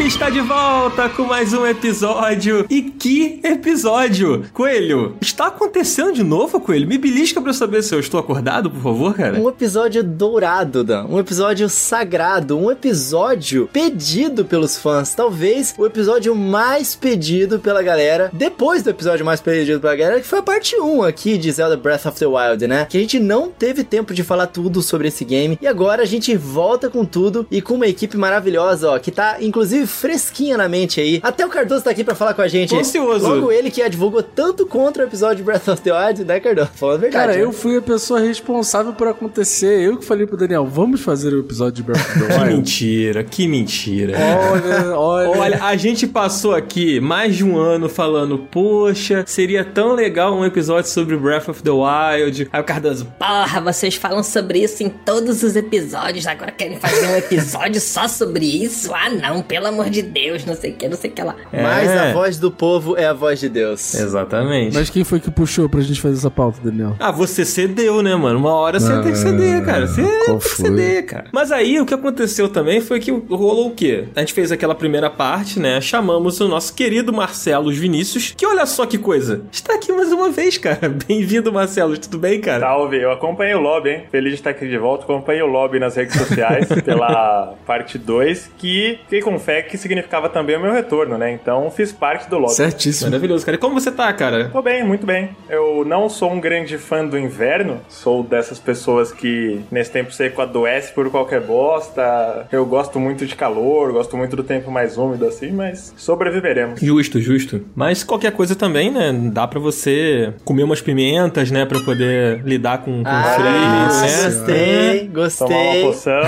Está de volta com mais um episódio. E que episódio! Coelho, está acontecendo de novo, Coelho? Me belisca pra eu saber se eu estou acordado, por favor, cara. Um episódio dourado, Dan. Um episódio sagrado. Um episódio pedido pelos fãs. Talvez o episódio mais pedido pela galera. Depois do episódio mais pedido pela galera, que foi a parte 1 aqui de Zelda Breath of the Wild, né? Que a gente não teve tempo de falar tudo sobre esse game. E agora a gente volta com tudo e com uma equipe maravilhosa, ó, que tá inclusive fresquinha na mente aí. Até o Cardoso tá aqui pra falar com a gente. Ansioso. Logo ele que advogou tanto contra o episódio de Breath of the Wild, né, Cardoso? Falando a verdade. Cara, né? eu fui a pessoa responsável por acontecer. Eu que falei pro Daniel, vamos fazer o episódio de Breath of the Que Wild. mentira, que mentira. olha, olha. Olha, a gente passou aqui mais de um ano falando, poxa, seria tão legal um episódio sobre Breath of the Wild. Aí o Cardoso, Porra, vocês falam sobre isso em todos os episódios, agora querem fazer um episódio só sobre isso? Ah, não, pelo amor de Deus, não sei o que, não sei o que lá. Mas É. a voz do povo é a voz de Deus. Exatamente. Mas quem foi que puxou pra gente fazer essa pauta, Daniel? Ah, você cedeu, né, mano? Uma hora você Ah, tem que ceder, cara. Você tem que ceder, cara. Mas aí o que aconteceu também foi que rolou o quê? A gente fez aquela primeira parte, né? Chamamos o nosso querido Marcelo Vinícius, que olha só que coisa. Está aqui mais uma vez, cara. Bem-vindo, Marcelo. Tudo bem, cara? Salve, eu acompanhei o lobby, hein? Feliz de estar aqui de volta. Acompanhei o lobby nas redes sociais pela parte 2, que fiquei com fé que significava também o meu retorno, né? Então fiz parte do lobby. Certíssimo. Maravilhoso, cara. E como você tá, cara? Tô bem, muito bem. Eu não sou um grande fã do inverno, sou dessas pessoas que nesse tempo seco adoece por qualquer bosta. Eu gosto muito de calor, gosto muito do tempo mais úmido assim, mas sobreviveremos. Justo, justo. Mas qualquer coisa também, né? Dá pra você comer umas pimentas, né? Pra poder lidar com, com Ah, frio, né? gostei, Tomar uma gostei. poção.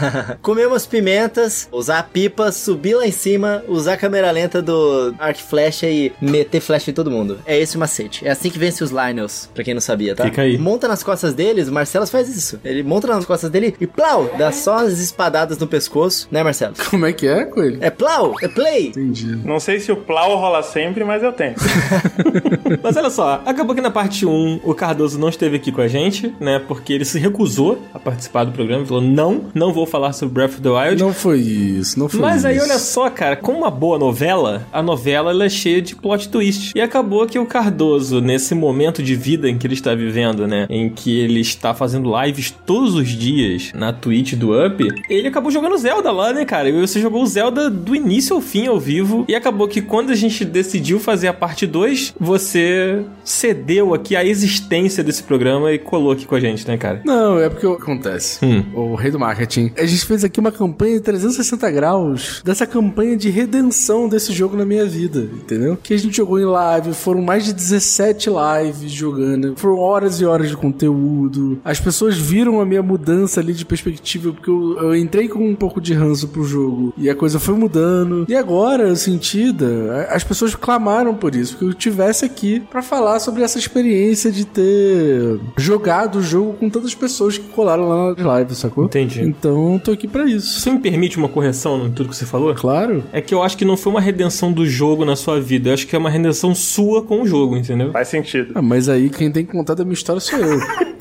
Comer umas pimentas, usar a pipa, subir lá em cima, usar a câmera lenta do arco e flecha e meter flecha em todo mundo. É esse o macete. É assim que vence os Lionels, pra quem não sabia, tá? Fica aí. Monta nas costas deles, o Marcelos faz isso. Ele monta nas costas dele e plau, dá só as espadadas no pescoço, né, Marcelo? Como é que é, Coelho? É plau, é play. Entendi. Não sei se o plau rola sempre, mas eu tento. Mas olha só, acabou que na parte 1 o Cardoso não esteve aqui com a gente, né? Porque ele se recusou a participar do programa. Falou: não, não vou falar sobre Breath of the Wild. Não foi isso, não foi Mas isso. aí, olha só, cara, com uma boa novela, a novela ela é cheia de plot twist. E acabou que o Cardoso, nesse momento de vida em que ele está vivendo, né? Em que ele está fazendo lives todos os dias na Twitch do Up, ele acabou jogando Zelda lá, né, cara? E você jogou o Zelda do início ao fim, ao vivo. E acabou que quando a gente decidiu fazer a parte 2, você cedeu aqui a existência desse programa e colou aqui com a gente, né, cara? Não, é porque acontece. Hum. O rei do marketing. A gente fez aqui uma campanha de 360 graus dessa campanha de redenção desse jogo na minha vida, entendeu? Que a gente jogou em live, foram mais de 17 lives jogando, foram horas e horas de conteúdo. As pessoas viram a minha mudança ali de perspectiva, porque eu, eu entrei com um pouco de ranço pro jogo e a coisa foi mudando. E agora, sentida, as pessoas clamaram por isso, que eu tivesse aqui pra falar sobre essa experiência de ter jogado o jogo com tantas pessoas que colaram lá na live, sacou? Entendi. Então, tô aqui pra isso. Você me permite uma correção em tudo que você falou? Claro. É que eu acho que não foi uma redenção do jogo na sua vida. Eu acho que é uma redenção sua com o jogo, entendeu? Faz sentido. Ah, mas aí quem tem que contar da minha história sou eu.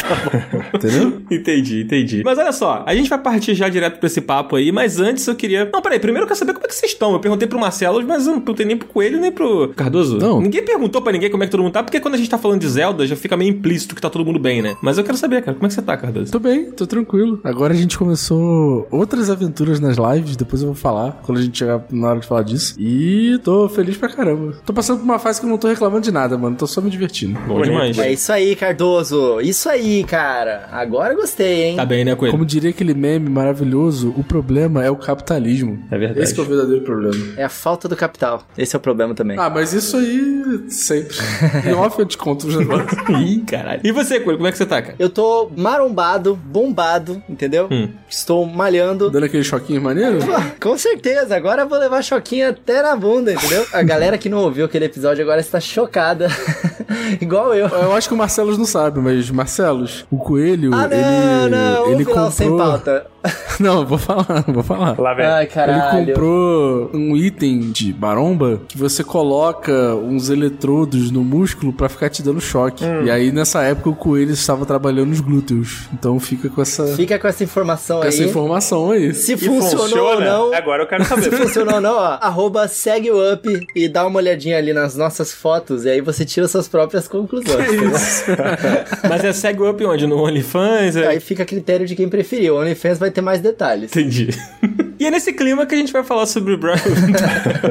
Entendeu? Entendi, entendi. Mas olha só, a gente vai partir já direto pra esse papo aí, mas antes eu queria. Não, peraí, primeiro eu quero saber como é que vocês estão. Eu perguntei pro Marcelo, mas eu não perguntei nem pro Coelho nem pro Cardoso. Não. Ninguém perguntou pra ninguém como é que todo mundo tá, porque quando a gente tá falando de Zelda já fica meio implícito que tá todo mundo bem, né? Mas eu quero saber, cara, como é que você tá, Cardoso? Tô bem, tô tranquilo. Agora a gente começou outras aventuras nas lives, depois eu vou falar quando a gente chegar na hora de falar disso. E tô feliz pra caramba. Tô passando por uma fase que eu não tô reclamando de nada, mano. Tô só me divertindo. Bom Bonito. demais. É isso aí, Cardoso. Isso aí, cara. Agora eu gostei, hein? Tá bem, né, Coelho? Como diria aquele meme maravilhoso, o problema é o capitalismo. É verdade. Esse que é o verdadeiro problema. É a falta do capital. Esse é o problema também. Ah, mas isso aí sempre. Em off eu te conto os negócios. Ih, caralho. E você, Coelho, como é que você tá, cara? Eu tô marombado, bombado, entendeu? Hum. Estou malhando. Dando aquele choquinho maneiro? Pô, com certeza, agora eu vou levar choquinho até na bunda, entendeu? A galera que não ouviu aquele episódio agora está chocada. Igual eu. Eu acho que o Marcelos não sabe, mas Marcelos, o coelho, Ah, não, ele, não, ele lá, sem comprou. pauta. Não, eu vou falar, vou falar. Lá vem. Ai, Ele caralho. comprou um item de maromba que você coloca uns eletrodos no músculo pra ficar te dando choque. Hum. E aí, nessa época, o coelho estava trabalhando nos glúteos. Então fica com essa, Fica com essa informação com essa aí. informação aí. Se funcionou funciona? ou não. Agora eu quero Se funcionou ou não, ó, arroba segue o up e dá uma olhadinha ali nas nossas fotos e aí você tira suas próprias conclusões. entendeu? Mas é segue o up onde? No OnlyFans? É... Aí fica a critério de quem preferir. O OnlyFans vai ter mais detalhes. Entendi. E é nesse clima que a gente vai falar sobre o the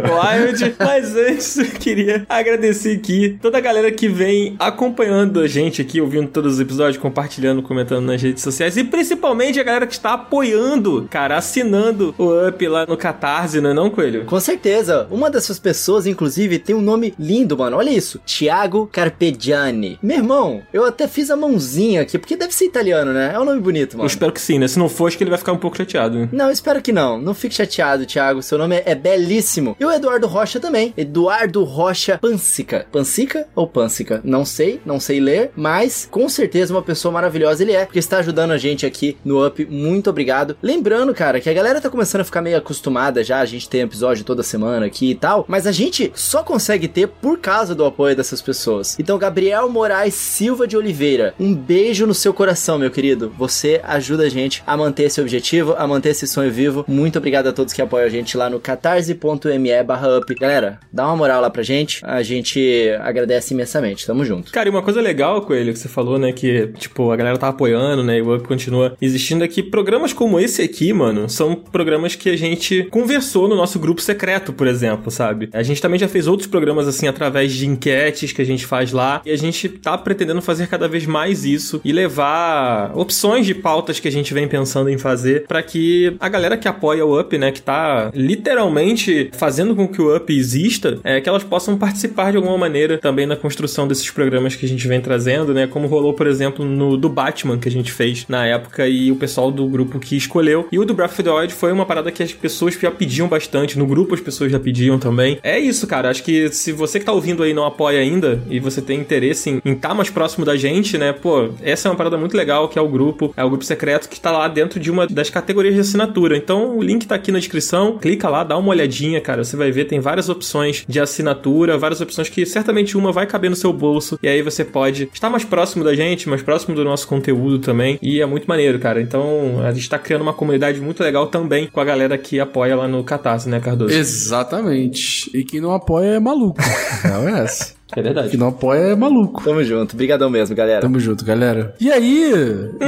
Wild. Mas antes, eu queria agradecer aqui toda a galera que vem acompanhando a gente aqui, ouvindo todos os episódios, compartilhando, comentando nas redes sociais. E principalmente a galera que está apoiando, cara, assinando o Up lá no Catarse, não é não, Coelho? Com certeza. Uma dessas pessoas, inclusive, tem um nome lindo, mano. Olha isso. Tiago Carpegiani. Meu irmão, eu até fiz a mãozinha aqui, porque deve ser italiano, né? É um nome bonito, Eu mano. espero que sim, né? Se não for, acho que ele vai ficar um pouco chateado. né? Não, eu espero que não. Não fique chateado, Thiago. Seu nome é, belíssimo. E o Eduardo Rocha também. Eduardo Rocha Pansica. Pansica ou Pansica? Não sei, não sei ler, mas com certeza uma pessoa maravilhosa ele é, porque está ajudando a gente aqui no Up. Muito obrigado. Lembrando, cara, que a galera tá começando a ficar meio acostumada já. A gente tem episódio toda semana aqui e tal, mas a gente só consegue ter por causa do apoio dessas pessoas. Então, Gabriel Moraes Silva de Oliveira, um beijo no seu coração, meu querido. Você ajuda a gente a manter esse objetivo, a manter esse sonho vivo. Muito obrigado a todos que apoiam a gente lá no catarse.me barra up. Galera, dá uma moral lá pra gente. A gente agradece imensamente. Tamo junto. Cara, e uma coisa legal, Coelho, que você falou, né? Que, tipo, a galera tá apoiando, né? E o Up continua existindo aqui. Programas como esse aqui, mano, são programas que a gente conversou no nosso grupo secreto, por exemplo, sabe? A gente também já fez outros programas, assim, através de enquetes que a gente faz lá. E a gente tá pretendendo fazer cada vez mais isso e levar opções de pautas que a gente vem pensando em fazer para que a galera que apoia o Up, né? Que tá literalmente fazendo com que o Up exista, é que elas possam participar de alguma maneira também na construção desses programas que a gente vem trazendo, né? Como rolou, por exemplo, no do Batman que a gente fez na época e o pessoal do grupo que escolheu. E o do Breath of the Wild foi uma parada que as pessoas já pediam bastante, no grupo as pessoas já pediam também. É isso, cara. Acho que se você que tá ouvindo aí não apoia ainda e você tem interesse em estar mais próximo da gente, né? Pô, essa é uma parada muito legal que é o grupo, é o grupo secreto que tá lá dentro de uma das categorias de assinatura. Então o link tá aqui na descrição, clica lá, dá uma olhadinha, cara. Você vai ver, tem várias opções de assinatura, várias opções que certamente uma vai caber no seu bolso e aí você pode estar mais próximo da gente, mais próximo do nosso conteúdo também. E é muito maneiro, cara. Então a gente tá criando uma comunidade muito legal também com a galera que apoia lá no Catarse, né, Cardoso? Exatamente. E quem não apoia é maluco. Não é essa. É verdade. Quem não apoia é maluco. Tamo junto. Obrigadão mesmo, galera. Tamo junto, galera. E aí,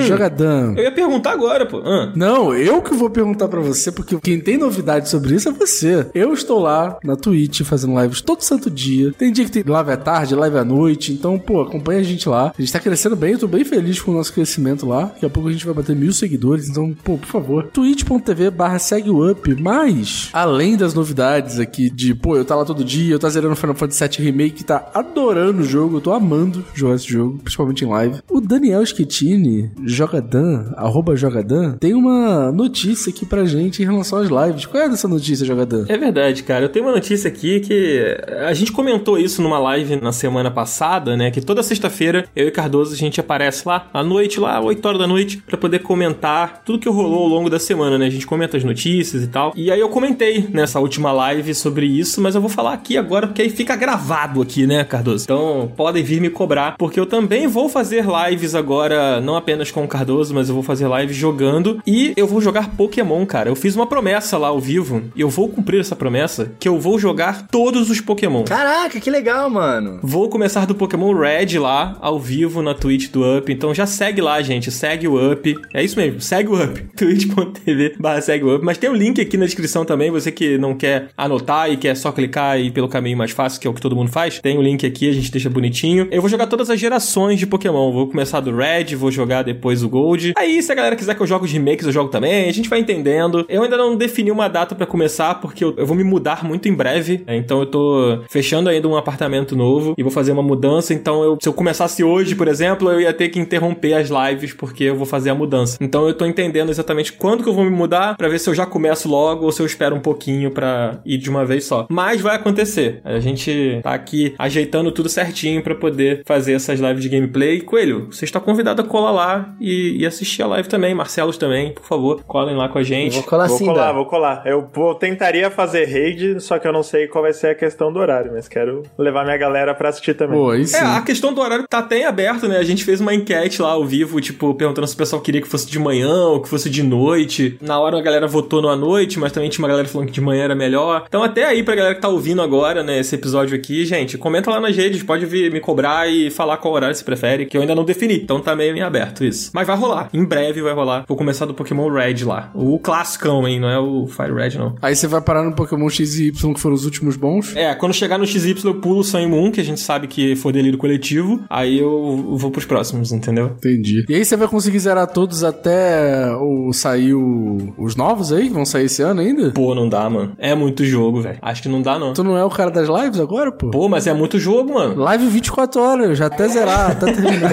jogadão? Eu ia perguntar agora, pô. Ah. Não, eu que vou perguntar pra você, porque quem tem novidade sobre isso é você. Eu estou lá na Twitch fazendo lives todo santo dia. Tem dia que tem live à tarde, live à noite. Então, pô, acompanha a gente lá. A gente tá crescendo bem, eu tô bem feliz com o nosso crescimento lá. Daqui a pouco a gente vai bater mil seguidores. Então, pô, por favor, twitch.tv barra segue o up. Mas, além das novidades aqui de, pô, eu tá lá todo dia, eu tá zerando Final Fantasy VII Remake, tá adorando o jogo, eu tô amando jogar esse jogo, principalmente em live. O Daniel Schettini, Jogadan, arroba Jogadan, tem uma notícia aqui pra gente em relação às lives. Qual é dessa notícia, Jogadan? É verdade, cara. Eu tenho uma notícia aqui que a gente comentou isso numa live na semana passada, né? Que toda sexta-feira eu e Cardoso a gente aparece lá à noite, lá 8 horas da noite, pra poder comentar tudo que rolou ao longo da semana, né? A gente comenta as notícias e tal. E aí eu comentei nessa última live sobre isso, mas eu vou falar aqui agora porque aí fica gravado aqui, né, Cardoso? Então podem vir me cobrar, porque eu também vou fazer lives agora, não apenas com o Cardoso, mas eu vou fazer lives jogando e eu vou jogar Pokémon, cara. Eu fiz uma promessa lá ao vivo e eu vou cumprir essa promessa, que eu vou jogar todos os Pokémon. Caraca, que legal, mano. Vou começar do Pokémon Red lá, ao vivo, na Twitch do Up. Então já segue lá, gente. Segue o Up. É isso mesmo, segue o Up. twitch.tv barra segue o Up. Mas tem um link aqui na descrição também. Você que não quer anotar e quer só clicar e ir pelo caminho mais fácil, que é o que todo mundo faz. Tem o um link aqui, a gente deixa bonitinho. Eu vou jogar todas as gerações de Pokémon. Vou começar do Red, vou jogar depois o Gold. Aí, se a galera quiser que eu jogue os remakes, eu jogo também. A gente vai entendendo. Eu ainda não defini uma data pra começar, porque eu, eu vou me mudar muito em breve. né? Então eu tô fechando ainda um apartamento novo e vou fazer uma mudança. Então eu, se eu começasse hoje, por exemplo, eu ia ter que interromper as lives porque eu vou fazer a mudança. Então eu tô entendendo exatamente quando que eu vou me mudar pra ver se eu já começo logo ou se eu espero um pouquinho pra ir de uma vez só. Mas vai acontecer. A gente tá aqui ajeitando tudo certinho pra poder fazer essas lives de gameplay. Coelho, você está convidado a colar lá e, e assistir a live também. Marcelos também, por favor, colhem lá com a Eu gente. vou colar Vou sim, colar, Dan. vou colar. Eu vou- tentaria fazer raid, só que eu não sei qual vai ser a questão do horário, mas quero levar minha galera pra assistir também. Pô. É, a questão do horário tá até em aberto, né? A gente fez uma enquete lá ao vivo, tipo, perguntando se o pessoal queria que fosse de manhã ou que fosse de noite. Na hora a galera votou na noite, mas também tinha uma galera falando que de manhã era melhor. Então até aí pra galera que tá ouvindo agora, né, esse episódio aqui, gente, comenta lá nas redes, pode vir me cobrar e falar qual horário você prefere, que eu ainda não defini. Então tá meio em aberto isso. Mas vai rolar. Em breve vai rolar. Vou começar do Pokémon Red lá. O classicão, hein? Não é o Fire Red, não. Aí você vai parar no Pokémon X e Y, que foram os últimos bons. É, quando chegar no XY eu pulo o Sun Moon, que a gente sabe que foi delírio coletivo. Aí eu vou pros próximos, entendeu? Entendi. E aí você vai conseguir zerar todos até o sair o- os novos aí, que vão sair esse ano ainda? Pô, não dá, mano. É muito jogo, velho. Acho que não dá, não. Tu não é o cara das lives agora, pô? Pô, mas é muito jogo, mano. Live 24 horas, já até zerar, até terminar.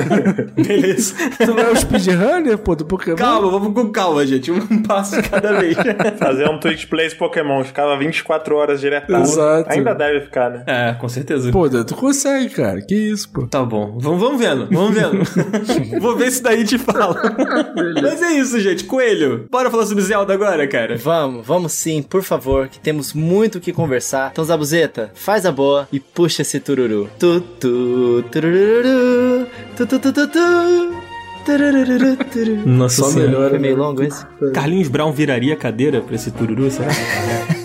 Beleza. tu não é o speedrunner, pô, do Pokémon? calma, vamos com calma, gente. Um passo de cada vez. Fazer um Twitch Plays Pokémon, ficava 24 horas direto. Exato. Ainda deve ficar, né? é, com certeza. Pô, tu consegue, cara. Que isso, pô. Tá bom, vamos, vamos vendo, vamos vendo. Vou ver se daí te fala. Mas é isso, gente. Coelho, bora falar sobre Zelda agora, cara. Vamos, vamos sim, por favor, que temos muito o que conversar. Então, Zabuzeta, faz a boa e puxa esse tururu. Tu, tu, turururu, tu, tu, tu, tu, tu. Tururu. Nossa Só senhora. melhor. Foi meio longo esse? Carlinhos Brown viraria cadeira pra esse tururu, será?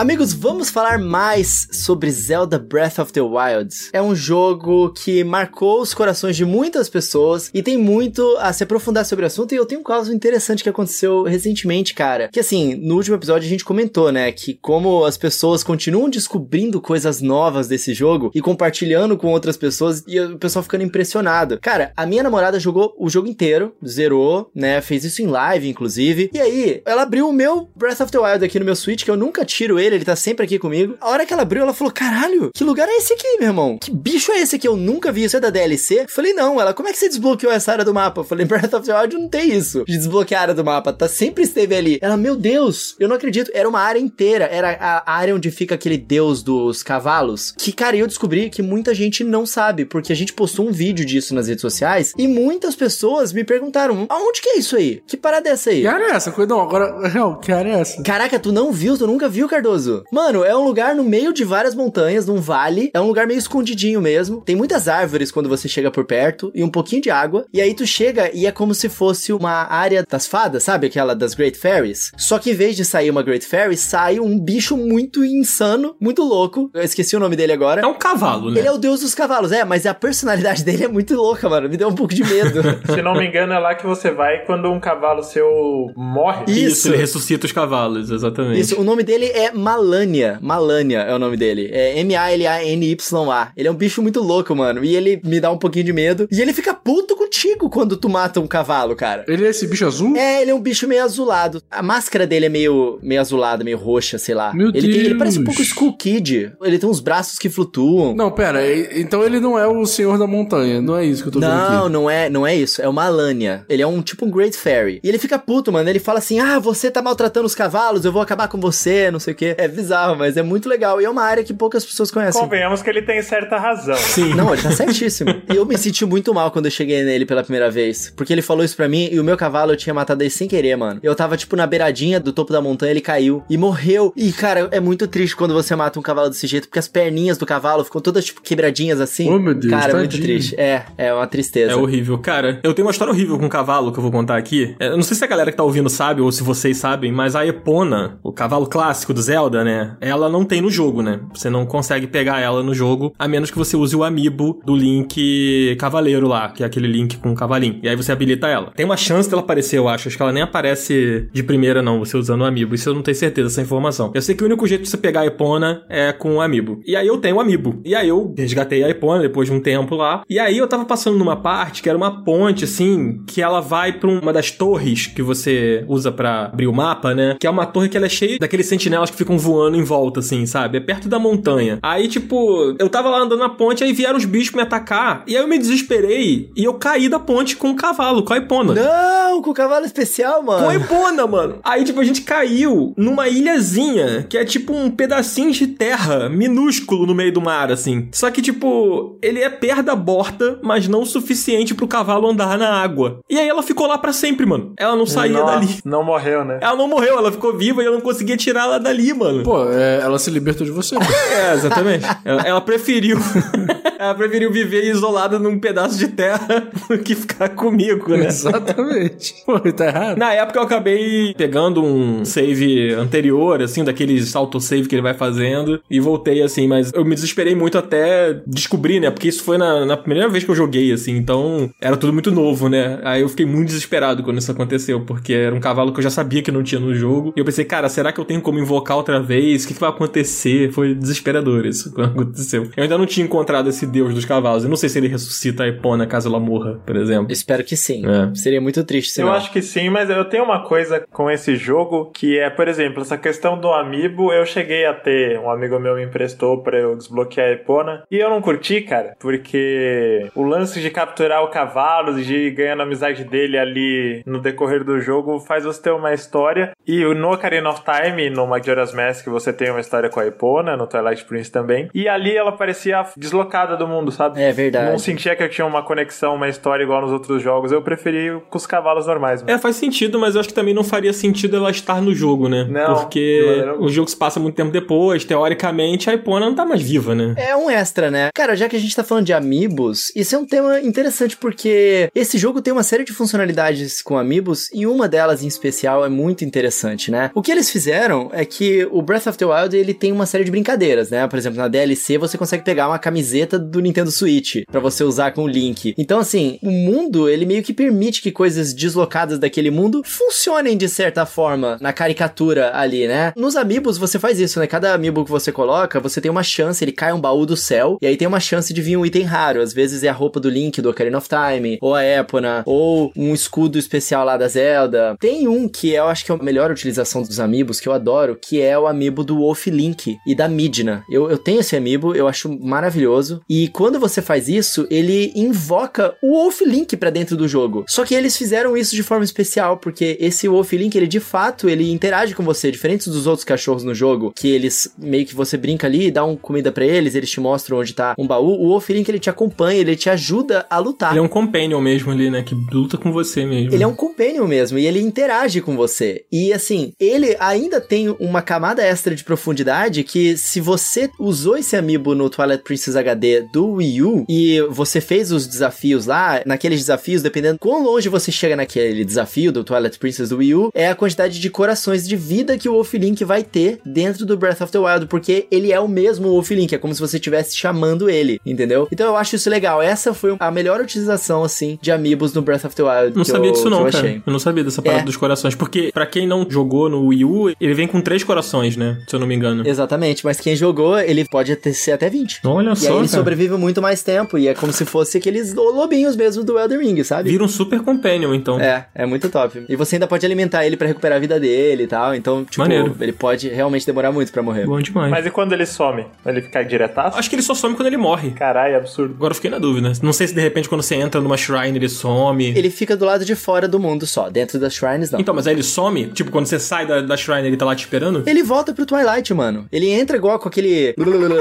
Amigos, vamos falar mais sobre Zelda Breath of the Wild. É um jogo que marcou os corações de muitas pessoas e tem muito a se aprofundar sobre o assunto. E eu tenho um caso interessante que aconteceu recentemente, cara. Que assim, no último episódio a gente comentou, né? Que como as pessoas continuam descobrindo coisas novas desse jogo e compartilhando com outras pessoas e o pessoal ficando impressionado. Cara, a minha namorada jogou o jogo inteiro, zerou, né? Fez isso em live, inclusive. E aí, ela abriu o meu Breath of the Wild aqui no meu Switch, que eu nunca tiro ele, ele tá sempre aqui comigo. A hora que ela abriu, ela falou: Caralho, que lugar é esse aqui, meu irmão? Que bicho é esse aqui? Eu nunca vi isso. É da DLC? Eu falei: Não, ela, como é que você desbloqueou essa área do mapa? Eu falei: Breath of the Wild não tem isso de desbloquear a área do mapa, tá? Sempre esteve ali. Ela, meu Deus, eu não acredito. Era uma área inteira, era a área onde fica aquele deus dos cavalos. Que, cara, eu descobri que muita gente não sabe, porque a gente postou um vídeo disso nas redes sociais e muitas pessoas me perguntaram: aonde que é isso aí? Que parada é essa aí? Que área é essa? Não, agora, real, que área é essa? Caraca, tu não viu? Tu nunca viu, Cardoso? Mano, é um lugar no meio de várias montanhas, num vale. É um lugar meio escondidinho mesmo. Tem muitas árvores quando você chega por perto e um pouquinho de água. E aí tu chega e é como se fosse uma área das fadas, sabe? Aquela das Great Fairies. Só que em vez de sair uma Great Fairy, sai um bicho muito insano, muito louco. Eu esqueci o nome dele agora. É um cavalo, né? Ele é o deus dos cavalos, é, mas a personalidade dele é muito louca, mano. Me deu um pouco de medo. Se não me engano, é lá que você vai quando um cavalo seu morre. Isso, Isso. ele ressuscita os cavalos, exatamente. Isso, o nome dele é Malania. Malania é o nome dele. É M-A-L-A-N-Y-A. Ele é um bicho muito louco, mano. E ele me dá um pouquinho de medo. E ele fica puto contigo quando tu mata um cavalo, cara. Ele é esse bicho azul? É, ele é um bicho meio azulado. A máscara dele é meio, meio azulada, meio roxa, sei lá. Meu ele, tem- ele Deus. parece um pouco Skull Kid. Ele tem uns braços que flutuam. Não, pera, então ele não é o senhor da montanha, não é isso que eu tô vendo Não, aqui. não é, não é isso. É uma Alania. Ele é um tipo um Great Fairy. E ele fica puto, mano. Ele fala assim: "Ah, você tá maltratando os cavalos, eu vou acabar com você", não sei o quê. É bizarro, mas é muito legal e é uma área que poucas pessoas conhecem. Convenhamos que ele tem certa razão. Sim. Não, ele tá certíssimo. E eu me senti muito mal quando eu cheguei nele pela primeira vez. Porque ele falou isso pra mim e o meu cavalo eu tinha matado ele sem querer, mano. Eu tava, tipo, na beiradinha do topo da montanha, ele caiu e morreu. E, cara, é muito triste quando você mata um cavalo desse jeito, porque as perninhas do cavalo ficam todas, tipo, quebradinhas assim. Oh, meu Deus, Cara, é muito triste. É, é uma tristeza. É horrível. Cara, eu tenho uma história horrível com um cavalo que eu vou contar aqui. É, Eu não sei se a galera que tá ouvindo sabe ou se vocês sabem, mas a Epona, o cavalo clássico do Zelda, né? Ela não tem no jogo, né? Você não consegue pegar ela no jogo, a menos que você use o amiibo do Link Cavaleiro lá, que é aquele Link com o cavalinho. E aí você habilita ela. Tem uma chance dela aparecer, eu acho. Acho que ela nem aparece de primeira, não, você usando o amiibo. Isso eu não tenho certeza, essa informação. Eu sei que o único jeito de você pegar a Epona é com o amiibo. E aí eu tenho o amiibo. E aí eu resgatei a Epona depois de um tempo lá. E aí eu tava passando numa parte que era uma ponte, assim, que ela vai pra uma das torres que você usa pra abrir o mapa, né? Que é uma torre que ela é cheia daqueles sentinelas que ficam ficam voando em volta, assim, sabe? É perto da montanha. Aí, tipo, eu tava lá andando na ponte, aí vieram os bichos me atacar, e aí eu me desesperei, e eu caí da ponte com o cavalo, com a Epona. Não, com o cavalo especial, mano. Com a Epona, mano. Aí, tipo, a gente caiu numa ilhazinha, que é tipo um pedacinho de terra minúsculo no meio do mar, assim. Só que, tipo, ele é perto da borda, mas não o suficiente pro cavalo andar na água. E aí ela ficou lá pra sempre, mano. Ela não saía Nossa, dali. Não morreu, né? Ela não morreu, ela ficou viva e eu não conseguia tirar ela dali, mano. Pô, é, ela se libertou de você. É, exatamente. ela, ela preferiu. ela preferiu viver isolada num pedaço de terra do que ficar comigo, né? Exatamente. Pô, tá errado. Na época eu acabei pegando um save anterior, assim, daqueles autosave que ele vai fazendo, e voltei assim, mas eu me desesperei muito até descobrir, né? Porque isso foi na, na primeira vez que eu joguei, assim, então era tudo muito novo, né? Aí eu fiquei muito desesperado quando isso aconteceu, porque era um cavalo que eu já sabia que não tinha no jogo, e eu pensei, cara, será que eu tenho como invocar outra vez? O que, que vai acontecer? Foi desesperador isso quando aconteceu. Eu ainda não tinha encontrado esse deus dos cavalos, eu não sei se ele ressuscita a Epona caso ela morra, por exemplo. Espero que sim. É. Seria muito triste se Eu não. acho que sim, mas eu tenho uma coisa com esse jogo que é, por exemplo, essa questão do amiibo. Eu cheguei a ter, um amigo meu me emprestou pra eu desbloquear a Epona. E eu não curti, cara, porque o lance de capturar o cavalo, de ir ganhando a amizade dele ali no decorrer do jogo, faz você ter uma história. E no Ocarina of Time, no Majora's Mask, você tem uma história com a Epona, no Twilight Prince também. E ali ela parecia deslocada do mundo, sabe? É verdade. Não sentia que eu tinha uma conexão, uma história igual nos outros jogos. Eu preferi com os cavalos normais. Mano. É, faz sentido, mas eu acho que também não faria sentido ela estar no jogo, né? Não, Porque alguma. o jogo se passa muito tempo depois, teoricamente a Epona não tá mais viva, né? É um extra, né? Cara, já que a gente tá falando de amiibos, isso é um tema interessante porque esse jogo tem uma série de funcionalidades com amiibos e uma delas em especial é muito interessante, né? O que eles fizeram é que o Breath of the Wild ele tem uma série de brincadeiras, né? Por exemplo, na DLC você consegue pegar uma camiseta do Nintendo Switch pra você usar com o Link. Então, assim, o mundo ele meio que permite que coisas deslocadas daquele mundo funcionem de certa forma na caricatura ali, né? Nos amiibos você faz isso, né? Cada amiibo que você coloca, você tem uma chance, ele cai um baú do céu, e aí tem uma chance de vir um item raro. Às vezes é a roupa do Link do Ocarina of Time, ou a Epona, ou um escudo especial lá da Zelda. Tem um que eu acho que é a melhor utilização dos amiibos, que eu adoro, que é o amiibo do Wolf Link e da Midna. Eu, eu tenho esse amiibo, eu acho maravilhoso, e quando você faz isso, ele invoca o Wolf Link pra dentro do jogo. Só que eles fizeram isso de forma especial, porque esse Wolf Link, ele de fato, ele interage com você, diferente dos outros cachorros no jogo, que eles meio que você brinca ali, dá um comida pra eles, eles te mostram onde tá um baú. O Wolf Link, ele te acompanha, ele te ajuda a lutar. Ele é um companion mesmo ali, né? Que luta com você mesmo. Ele é um companion mesmo, e ele interage com você. E assim, ele ainda tem uma camada extra de profundidade que se você usou esse amiibo no Twilight Princess HD do Wii U e você fez os desafios lá, naqueles desafios, dependendo quão longe você chega naquele desafio do Twilight Princess do Wii U, é a quantidade de corações de vida que o Wolf Link vai ter dentro do Breath of the Wild, porque ele é o mesmo Wolf Link, é como se você estivesse chamando ele, entendeu? Então eu acho isso legal. Essa foi a melhor utilização, assim, de amiibos no Breath of the Wild. Não sabia eu, disso não, eu cara. Eu não sabia dessa parada É. dos corações. Porque, pra quem não jogou no Wii U, ele vem com três corações, né? Se eu não me engano. Exatamente, mas quem jogou, ele pode ter, ser até 20. Olha E só, aí ele cara. sobrevive muito mais tempo, e é como se fosse aqueles lobinhos mesmo do Elden Ring, sabe? Vira um super companion, então. É, é muito top. E você ainda pode alimentar ele pra recuperar a vida dele e tal, então, tipo, Maneiro. ele pode realmente demorar muito pra morrer. Bom demais. Mas e quando ele some? Ele fica diretaço? Acho que ele só some quando ele morre. Caralho, absurdo. Agora eu fiquei na dúvida. Não sei se de repente quando você entra numa shrine ele some. Ele fica do lado de fora do mundo só, dentro das shrines não. Então, mas aí ele some? Tipo, quando você sai da, da shrine ele tá lá te esperando? Ele volta pro Twilight, mano. Ele entra igual com aquele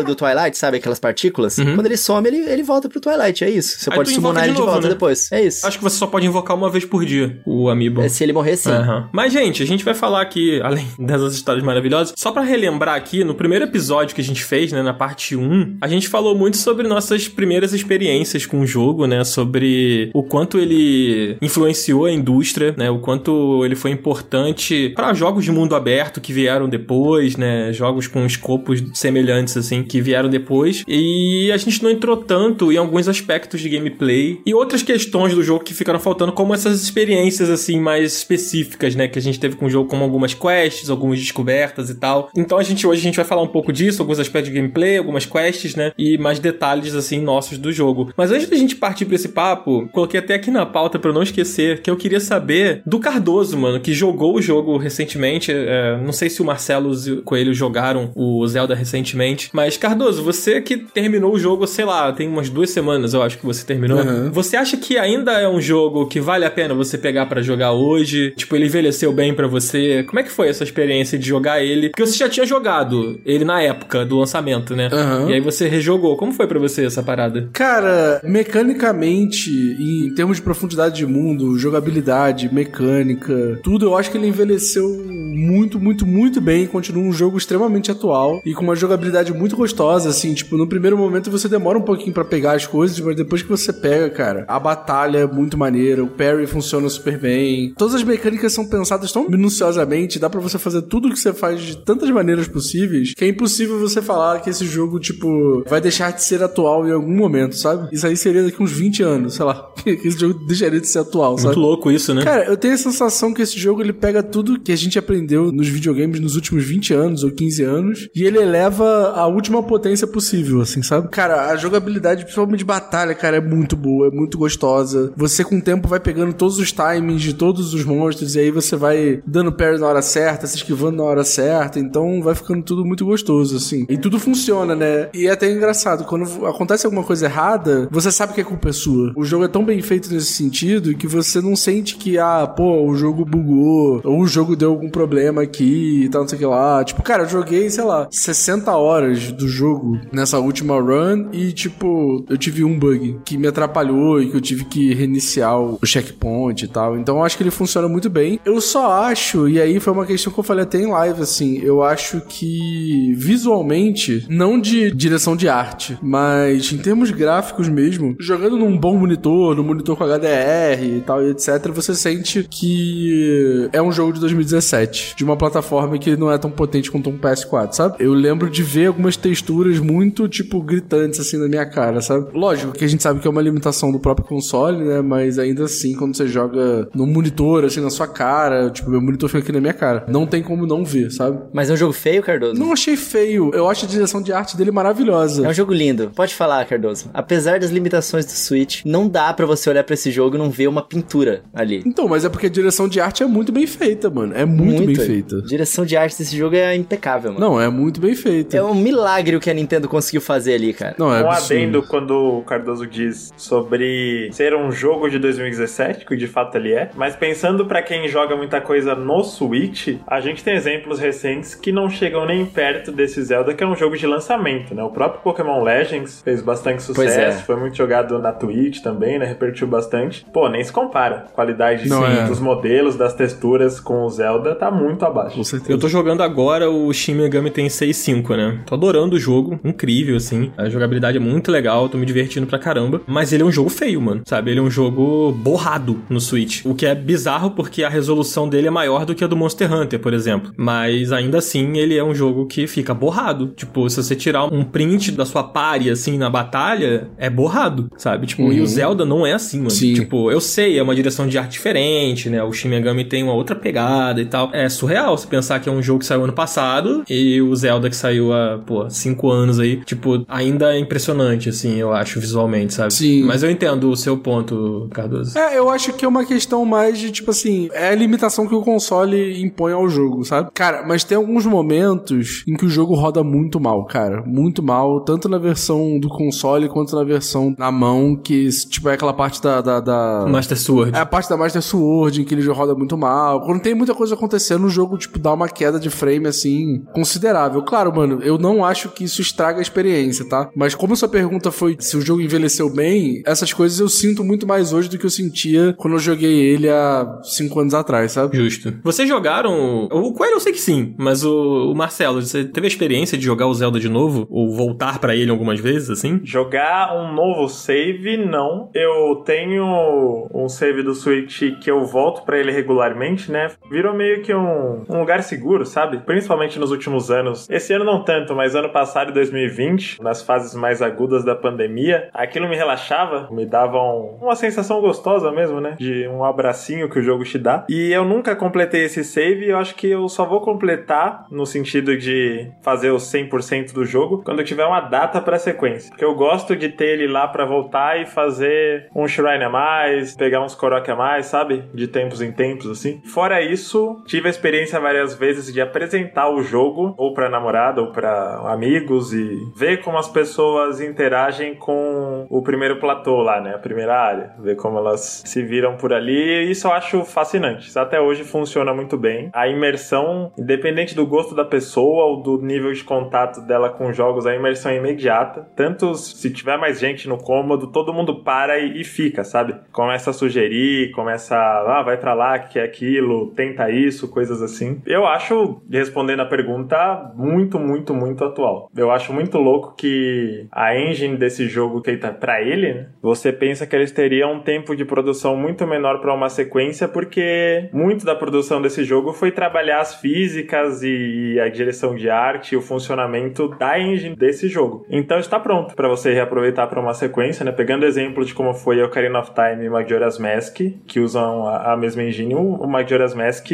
do Twilight, sabe? Aquelas partículas. Quando ele some, ele, ele volta pro Twilight, é isso. Você Uhum. Aí pode summonar de ele de volta né? depois. É isso. Acho que você só pode invocar uma vez por dia o amiibo. É, Se ele morrer, sim. Aham. Mas, gente, a gente vai falar aqui, além dessas histórias maravilhosas, só pra relembrar aqui, no primeiro episódio que a gente fez, né, na parte 1, a gente falou muito sobre nossas primeiras experiências com o jogo, né, sobre o quanto ele influenciou a indústria, né, o quanto ele foi importante para jogos de mundo aberto que vieram depois, né, jogos com escopos semelhantes, assim, que vieram depois. E a gente não entrou tanto em alguns aspectos de gameplay e outras questões do jogo que ficaram faltando, como essas experiências, assim, mais específicas, né, que a gente teve com o jogo, como algumas quests, algumas descobertas e tal. Então a gente hoje a gente vai falar um pouco disso, alguns aspectos de gameplay, algumas quests, né, e mais detalhes, assim, nossos do jogo. Mas antes da gente partir pra esse papo, coloquei até aqui na pauta pra eu não esquecer que eu queria saber do Cardoso, mano, que jogou o jogo recentemente. é, não sei se o Marcelo Marcelos e o Coelho jogaram o Zelda recentemente. Mas, Cardoso, você que terminou o jogo, sei lá, tem umas duas semanas eu acho que você terminou. Uhum. Você acha que ainda é um jogo que vale a pena você pegar pra jogar hoje? Tipo, ele envelheceu bem pra você? Como é que foi essa experiência de jogar ele? Porque você já tinha jogado ele na época do lançamento, né? Aham. E aí você rejogou. Como foi pra você essa parada? Cara, mecanicamente, em termos de profundidade de mundo, jogabilidade, mecânica, tudo, eu acho que ele envelheceu muito, muito, muito bem. Continua um jogo extremamente atual e com uma jogabilidade muito gostosa, assim. Tipo, no primeiro momento você demora um pouquinho pra pegar as coisas, mas depois que você pega, cara, a batalha é muito maneira, o parry funciona super bem. Todas as mecânicas são pensadas tão minuciosamente, dá pra você fazer tudo que você faz de tantas maneiras possíveis, que é impossível você falar que esse jogo, tipo, vai deixar de ser atual em algum momento, sabe? Isso aí seria daqui uns 20 anos, sei lá, que esse jogo deixaria de ser atual, sabe? Muito louco isso, né? Cara, eu tenho a sensação que esse jogo ele pega tudo que a gente aprendeu nos videogames nos últimos 20 anos ou 15 anos e ele eleva a última potência possível, assim, sabe? Cara, a jogabilidade, principalmente de batalha, cara, é muito boa, é muito gostosa. Você com o tempo vai pegando todos os timings de todos os monstros e aí você vai dando parry na hora certa, se esquivando na hora certa, então vai ficando tudo muito gostoso, assim. E tudo funciona, né? E é até engraçado, quando acontece alguma coisa errada, você sabe que a culpa é sua. O jogo é tão bem feito nesse sentido que você não sente que, ah, pô, o jogo bugou, ou o jogo deu algum problema aqui e tal, não sei o que lá. Tipo, cara, eu joguei, sei lá, 60 horas do jogo nessa última run e, tipo, eu tive um bug que me atrapalhou e que eu tive que reiniciar o checkpoint e tal. Então eu acho que ele funciona muito bem. Eu só acho, e aí foi uma questão que eu falei até em live, assim, eu acho que visualmente, não de direção de arte, mas em termos gráficos mesmo, jogando num bom monitor, num monitor com HDR e tal e etc, você sente que é um jogo de 2017, de uma plataforma que não é tão potente quanto um PS4, sabe? Eu lembro de ver algumas texturas muito, tipo, gritantes assim na minha cara, sabe? Lógico que a gente sabe que é uma limitação do próprio console, né? Mas ainda assim, quando você joga no monitor, assim, na sua cara, tipo, meu monitor fica aqui na minha cara. Não tem como não ver, sabe? Mas é um jogo feio, Cardoso? Não achei feio. Eu acho a direção de arte dele maravilhosa. É um jogo lindo. Pode falar, Cardoso. Apesar das limitações do Switch, não dá pra você olhar pra esse jogo e não ver uma pintura ali. Então, mas é porque a direção de arte é muito bem feita, mano. É muito, bem feita. Direção de arte desse jogo é impecável, mano. Não, é muito bem feita. É um milagre o que a Nintendo conseguiu fazer ali, cara. Não, é um absurdo. adendo quando o Cardoso diz sobre ser um jogo de 2017, que de fato ele é. Mas pensando pra quem joga muita coisa no Switch, a gente tem exemplos recentes que não chegam nem perto desse Zelda, que é um jogo de lançamento, né? O próprio Pokémon Legends fez bastante Pois sucesso, é. foi muito jogado na Twitch também, né? Repercutiu bastante. Pô, nem se compara. A qualidade sim, é. dos modelos, das texturas com o Zelda tá muito abaixo. Com certeza. Eu tô jogando agora o Shin Megami Tensei 5, né? Tô adorando o jogo, incrível, assim. A jogabilidade é muito legal, tô me divertindo pra caramba. Mas ele é um jogo feio, mano, sabe? Ele é um jogo borrado no Switch. O que é bizarro porque a resolução dele é maior do que a do Monster Hunter, por exemplo. Mas ainda assim, ele é um jogo que fica borrado. Tipo, se você tirar um print da sua pare, assim, na batalha, é borrado, sabe? Tipo, e o Zelda não é assim, mano. Sim. Tipo, eu sei, é uma direção de arte diferente, né? O Shin Megami tem uma outra pegada e tal. É surreal se pensar que é um jogo que saiu ano passado e o Zelda que saiu há, pô, cinco anos aí. Tipo, ainda é impressionante, assim, eu acho, visualmente, sabe? Sim. Mas eu entendo o seu ponto, Cardoso. É, eu acho que é uma questão mais de, tipo assim, é a limitação que o console impõe ao jogo, sabe? Cara, mas tem alguns momentos em que o jogo roda muito mal, cara. Muito mal, tanto na versão do console quanto na versão na mão, que, tipo, é aquela parte da... da, da- Master Sword. É a parte da Master Sword, em que ele já roda muito mal. Quando tem muita coisa acontecendo, o jogo, tipo, dá uma queda de frame, assim, considerável. Claro, mano, eu não acho que isso estraga a experiência, tá? Mas como sua pergunta foi se o jogo envelheceu bem, essas coisas eu sinto muito mais hoje do que eu sentia quando eu joguei ele há cinco anos atrás, sabe? Justo. Vocês jogaram. O Coelho eu sei que sim, mas o, o Marcelo, você teve a experiência de jogar o Zelda de novo? Ou voltar pra ele algumas vezes, assim? Jogar um novo save, não. Eu tenho um save do Switch que eu volto pra ele regularmente, né? Virou meio que um, um lugar seguro, sabe? Principalmente nos últimos anos. Esse ano não tanto, mas ano passado, em 2020, nas fases mais agudas da pandemia, aquilo me relaxava, me dava um- uma sensação gostosa mesmo, né? De um abracinho que o jogo te dá. E eu nunca completei esse save e eu acho que eu só vou completar no sentido de fazer o 100% do jogo quando eu tiver uma data pra sequência. Porque eu gosto de ter ele lá pra voltar e fazer um shrine a mais, pegar uns Korok a mais, sabe? De tempos em tempos, assim. Fora isso, tive a experiência várias vezes de apresentar o jogo ou pra namorada ou pra amigos e ver como as pessoas interagem com o primeiro platô lá, né? A primeira área. Ver como elas se viram por ali. Isso eu acho fascinante. Isso até hoje funciona muito bem. A imersão, independente do gosto da pessoa ou do nível de contato dela com jogos, a imersão é imediata. Tanto se tiver mais gente no cômodo, todo mundo para e, e fica, sabe? Começa a sugerir, começa a, ah, vai para lá, que é aquilo, tenta isso, coisas assim. Eu acho, respondendo a pergunta, muito, muito, muito atual. Eu acho muito louco que a engine desse jogo feita para ele, né? Você pensa que eles teriam um tempo de produção muito menor para uma sequência, porque muito da produção desse jogo foi trabalhar as físicas e a direção de arte, o funcionamento da engine desse jogo. Então está pronto para você reaproveitar para uma sequência, né? Pegando exemplo de como foi Ocarina of Time e Majora's Mask, que usam a, mesma engine, o Majora's Mask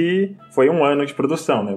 foi um ano de produção, né?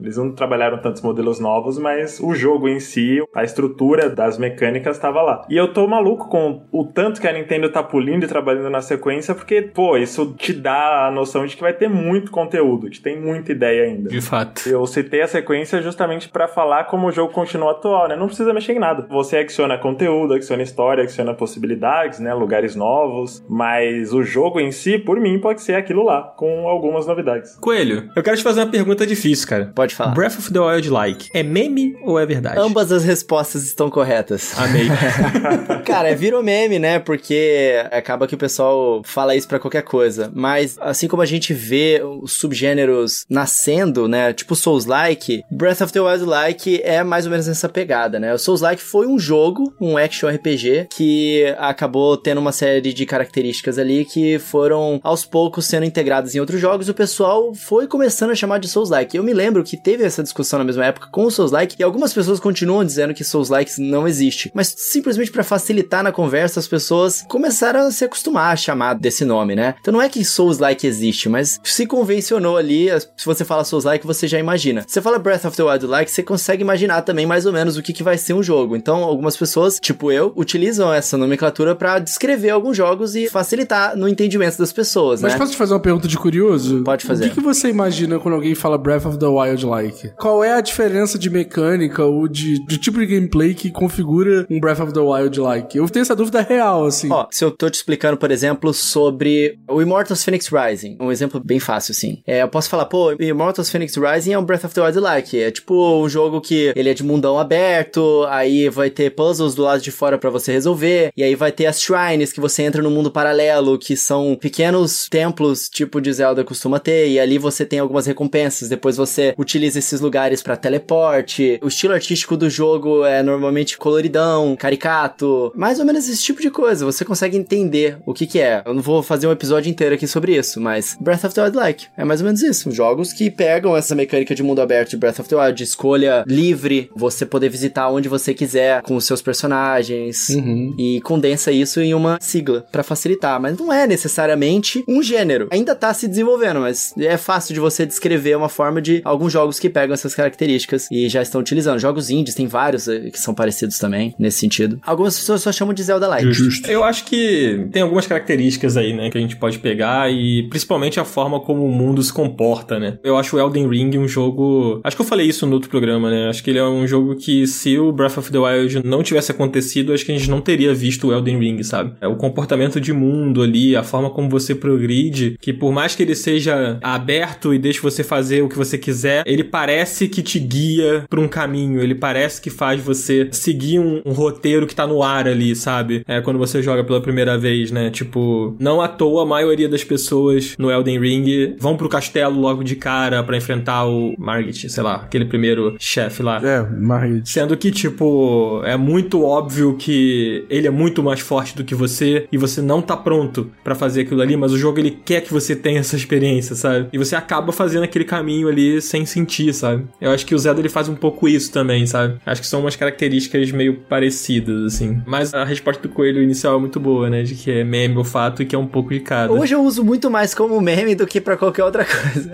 Eles não trabalharam tantos modelos novos, mas o jogo em si, a estrutura das mecânicas estava lá. E eu tô maluco com o tanto que a Nintendo tá pulindo e trabalhando na sequência, porque, pô, isso te dá a noção de que vai ter muito conteúdo, que tem muita ideia ainda. De fato. Eu citei a sequência justamente para falar como o jogo continua atual, né? Não precisa mexer em nada. Você adiciona conteúdo, adiciona história, adiciona possibilidades, né? Lugares novos, mas o jogo em si, por mim, pode ser aquilo lá, com algumas novidades. Coelho, eu quero te fazer uma pergunta difícil, cara. Pode falar. Breath of the Wild like é meme ou é verdade? Ambas as respostas estão corretas. Amei. Cara, é virou meme, né? Porque acaba que o pessoal fala isso pra qualquer coisa. Mas assim como a gente vê os subgêneros nascendo, né? Tipo Souls-like, Breath of the Wild-like é mais ou menos essa pegada, né? O Souls-like foi um jogo, um action RPG, que acabou tendo uma série de características ali que foram aos poucos sendo integradas em outros jogos. E o pessoal foi começando a chamar de Souls-like. Eu me lembro que teve essa discussão na mesma época com o Souls-like e algumas pessoas continuam dizendo que Souls-likes não existe. Mas simplesmente para facilitar na conversa, as pessoas começaram a se acostumar a chamar desse nome, né? Então não é que Souls-like existe, mas se convencionou ali, se você fala Souls-like, você já imagina. Se você fala Breath of the Wild-like, você consegue imaginar também mais ou menos o que, que vai ser um jogo. Então algumas pessoas, tipo eu, utilizam essa nomenclatura para descrever alguns jogos e facilitar no entendimento das pessoas, Mas né? posso te fazer uma pergunta de curioso? Pode fazer. O que, que você imagina quando alguém fala Breath of the Wild like? Qual é a diferença de mecânica ou de, de tipo de gameplay que configura um Breath of the Wild like? Eu tenho essa dúvida real, assim. Ó, se eu tô te explicando, por exemplo, sobre o Immortals Phoenix Rising, um exemplo bem fácil, assim. É, eu posso falar, pô, Immortals Phoenix Rising é um Breath of the Wild like. É tipo um jogo que ele é de mundão aberto, aí vai ter puzzles do lado de fora pra você resolver, e aí vai ter as shrines que você entra no mundo paralelo, que são pequenos templos, tipo de Zelda costuma ter, e ali você tem algumas recompensas. Depois você utiliza esses lugares pra teleporte. O estilo artístico do jogo é normalmente coloridão, caricato, mais ou menos esse tipo de coisa. Você consegue entender o que que é. Eu não vou fazer um episódio inteiro aqui sobre isso, mas Breath of the Wild like é mais ou menos isso. Jogos que pegam essa mecânica de mundo aberto de Breath of the Wild, de escolha livre, você poder visitar onde você quiser com os seus personagens Uhum. e condensa isso em uma sigla pra facilitar, mas não é necessariamente um gênero. Ainda tá se desenvolvendo, mas é fácil de você descrever uma forma de alguns jogos que pegam essas características e já estão utilizando. Jogos indies, tem vários eh, que são parecidos também, nesse sentido. Algumas pessoas só chamam de Zelda-like. Justo. Eu acho que tem algumas características aí, né, que a gente pode pegar e principalmente a forma como o mundo se comporta, né? Eu acho o Elden Ring um jogo. Acho que eu falei isso no outro programa, né? Acho que ele é um jogo que se o Breath of the Wild não tivesse acontecido, acho que a gente não teria visto o Elden Ring, sabe? É o comportamento de mundo ali, a forma como você progride, que por mais que ele seja aberto e deixe você fazer o que você quiser, ele parece que te guia pra um caminho, ele parece que faz você seguir um, um roteiro que tá no ar ali, sabe? É quando você joga pela primeira vez, né? Tipo, não à toa a maioria das pessoas no Elden Ring vão pro castelo logo de cara pra enfrentar o Margit, sei lá, aquele primeiro chefe lá. É, Margit. Sendo que, tipo, é muito óbvio que ele é muito mais forte do que você e você não tá pronto pra fazer aquilo ali, mas o jogo ele quer que você tenha essa experiência, sabe? E você acaba fazendo aquele caminho ali sem sentir, sabe? Eu acho que o Zelda ele faz um pouco isso também, sabe? Acho que são umas características meio parecidas, assim. Mas a resposta do coelho inicial é muito boa, né? De que é meme o fato e que é um pouco de cada. Hoje eu uso muito mais como meme do que pra qualquer outra coisa.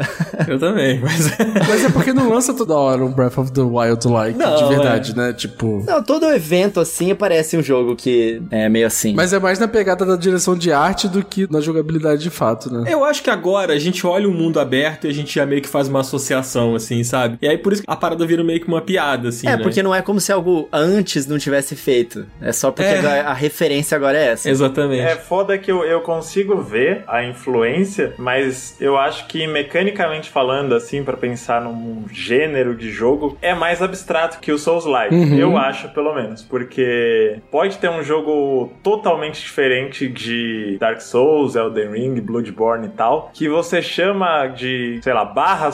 Eu também, mas. Mas é porque não lança toda hora um Breath of the Wild like, Não, de verdade, né? Tipo. Não, todo evento assim parece um jogo que é meio assim. Mas é mais na pegada da direção de arte do que na jogabilidade de fato, né? Eu acho que agora a gente olha o mundo aberto e a gente já meio que faz uma associação coração, assim, sabe? E aí por isso que a parada vira meio que uma piada, assim. É, né? porque não é como se algo antes não tivesse feito. É só porque É. agora a referência agora é essa. Exatamente. É foda que eu, eu consigo ver a influência, mas eu acho que mecanicamente falando, assim, pra pensar num gênero de jogo, é mais abstrato que o Souls-like. Uhum. Eu acho, pelo menos. Porque pode ter um jogo totalmente diferente de Dark Souls, Elden Ring, Bloodborne e tal, que você chama de, sei lá, barra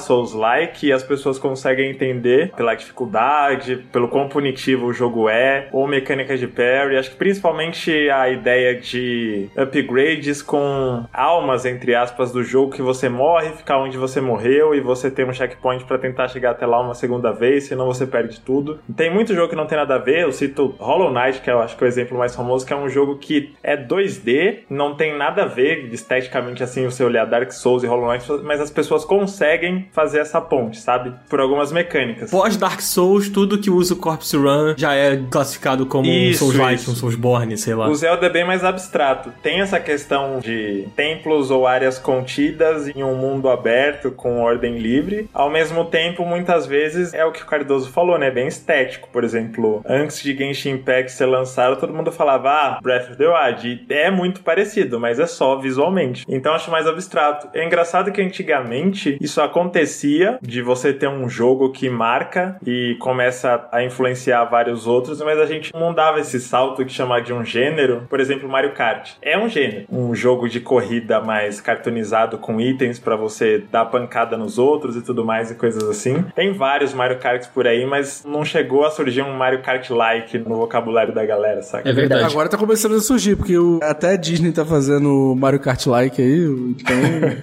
Souls-like e as pessoas conseguem entender pela dificuldade, pelo quão punitivo o jogo é, ou mecânica de parry. Acho que principalmente a ideia de upgrades com almas, entre aspas, do jogo que você morre, ficar onde você morreu e você tem um checkpoint pra tentar chegar até lá uma segunda vez, senão você perde tudo. Tem muito jogo que não tem nada a ver, eu cito Hollow Knight, que eu acho que é o exemplo mais famoso, que é um jogo que é 2D, não tem nada a ver esteticamente assim, você olhar Dark Souls e Hollow Knight, mas as pessoas conseguem fazer essa ponte, sabe? Por algumas mecânicas. Pós Dark Souls, tudo que usa o Corpse Run já é classificado como um Isso, Souls-like, isso. um Soulsborne, sei lá. O Zelda é bem mais abstrato. Tem essa questão de templos ou áreas contidas em um mundo aberto com ordem livre. Ao mesmo tempo, muitas vezes é o que o Cardoso falou, né? Bem estético. Por exemplo, antes de Genshin Impact ser lançado, todo mundo falava, ah, Breath of the Wild. E é muito parecido, mas é só visualmente. Então acho mais abstrato. É engraçado que antigamente isso acontecia de você ter um jogo que marca e começa a influenciar vários outros, mas a gente não dava esse salto de chamar de um gênero. Por exemplo, Mario Kart. É um gênero. Um jogo de corrida mais cartoonizado com itens pra você dar pancada nos outros e tudo mais e coisas assim. Tem vários Mario Karts por aí, mas não chegou a surgir um Mario Kart-like no vocabulário da galera, saca? É verdade. Agora tá começando a surgir, porque o- até a Disney tá fazendo Mario Kart like aí, então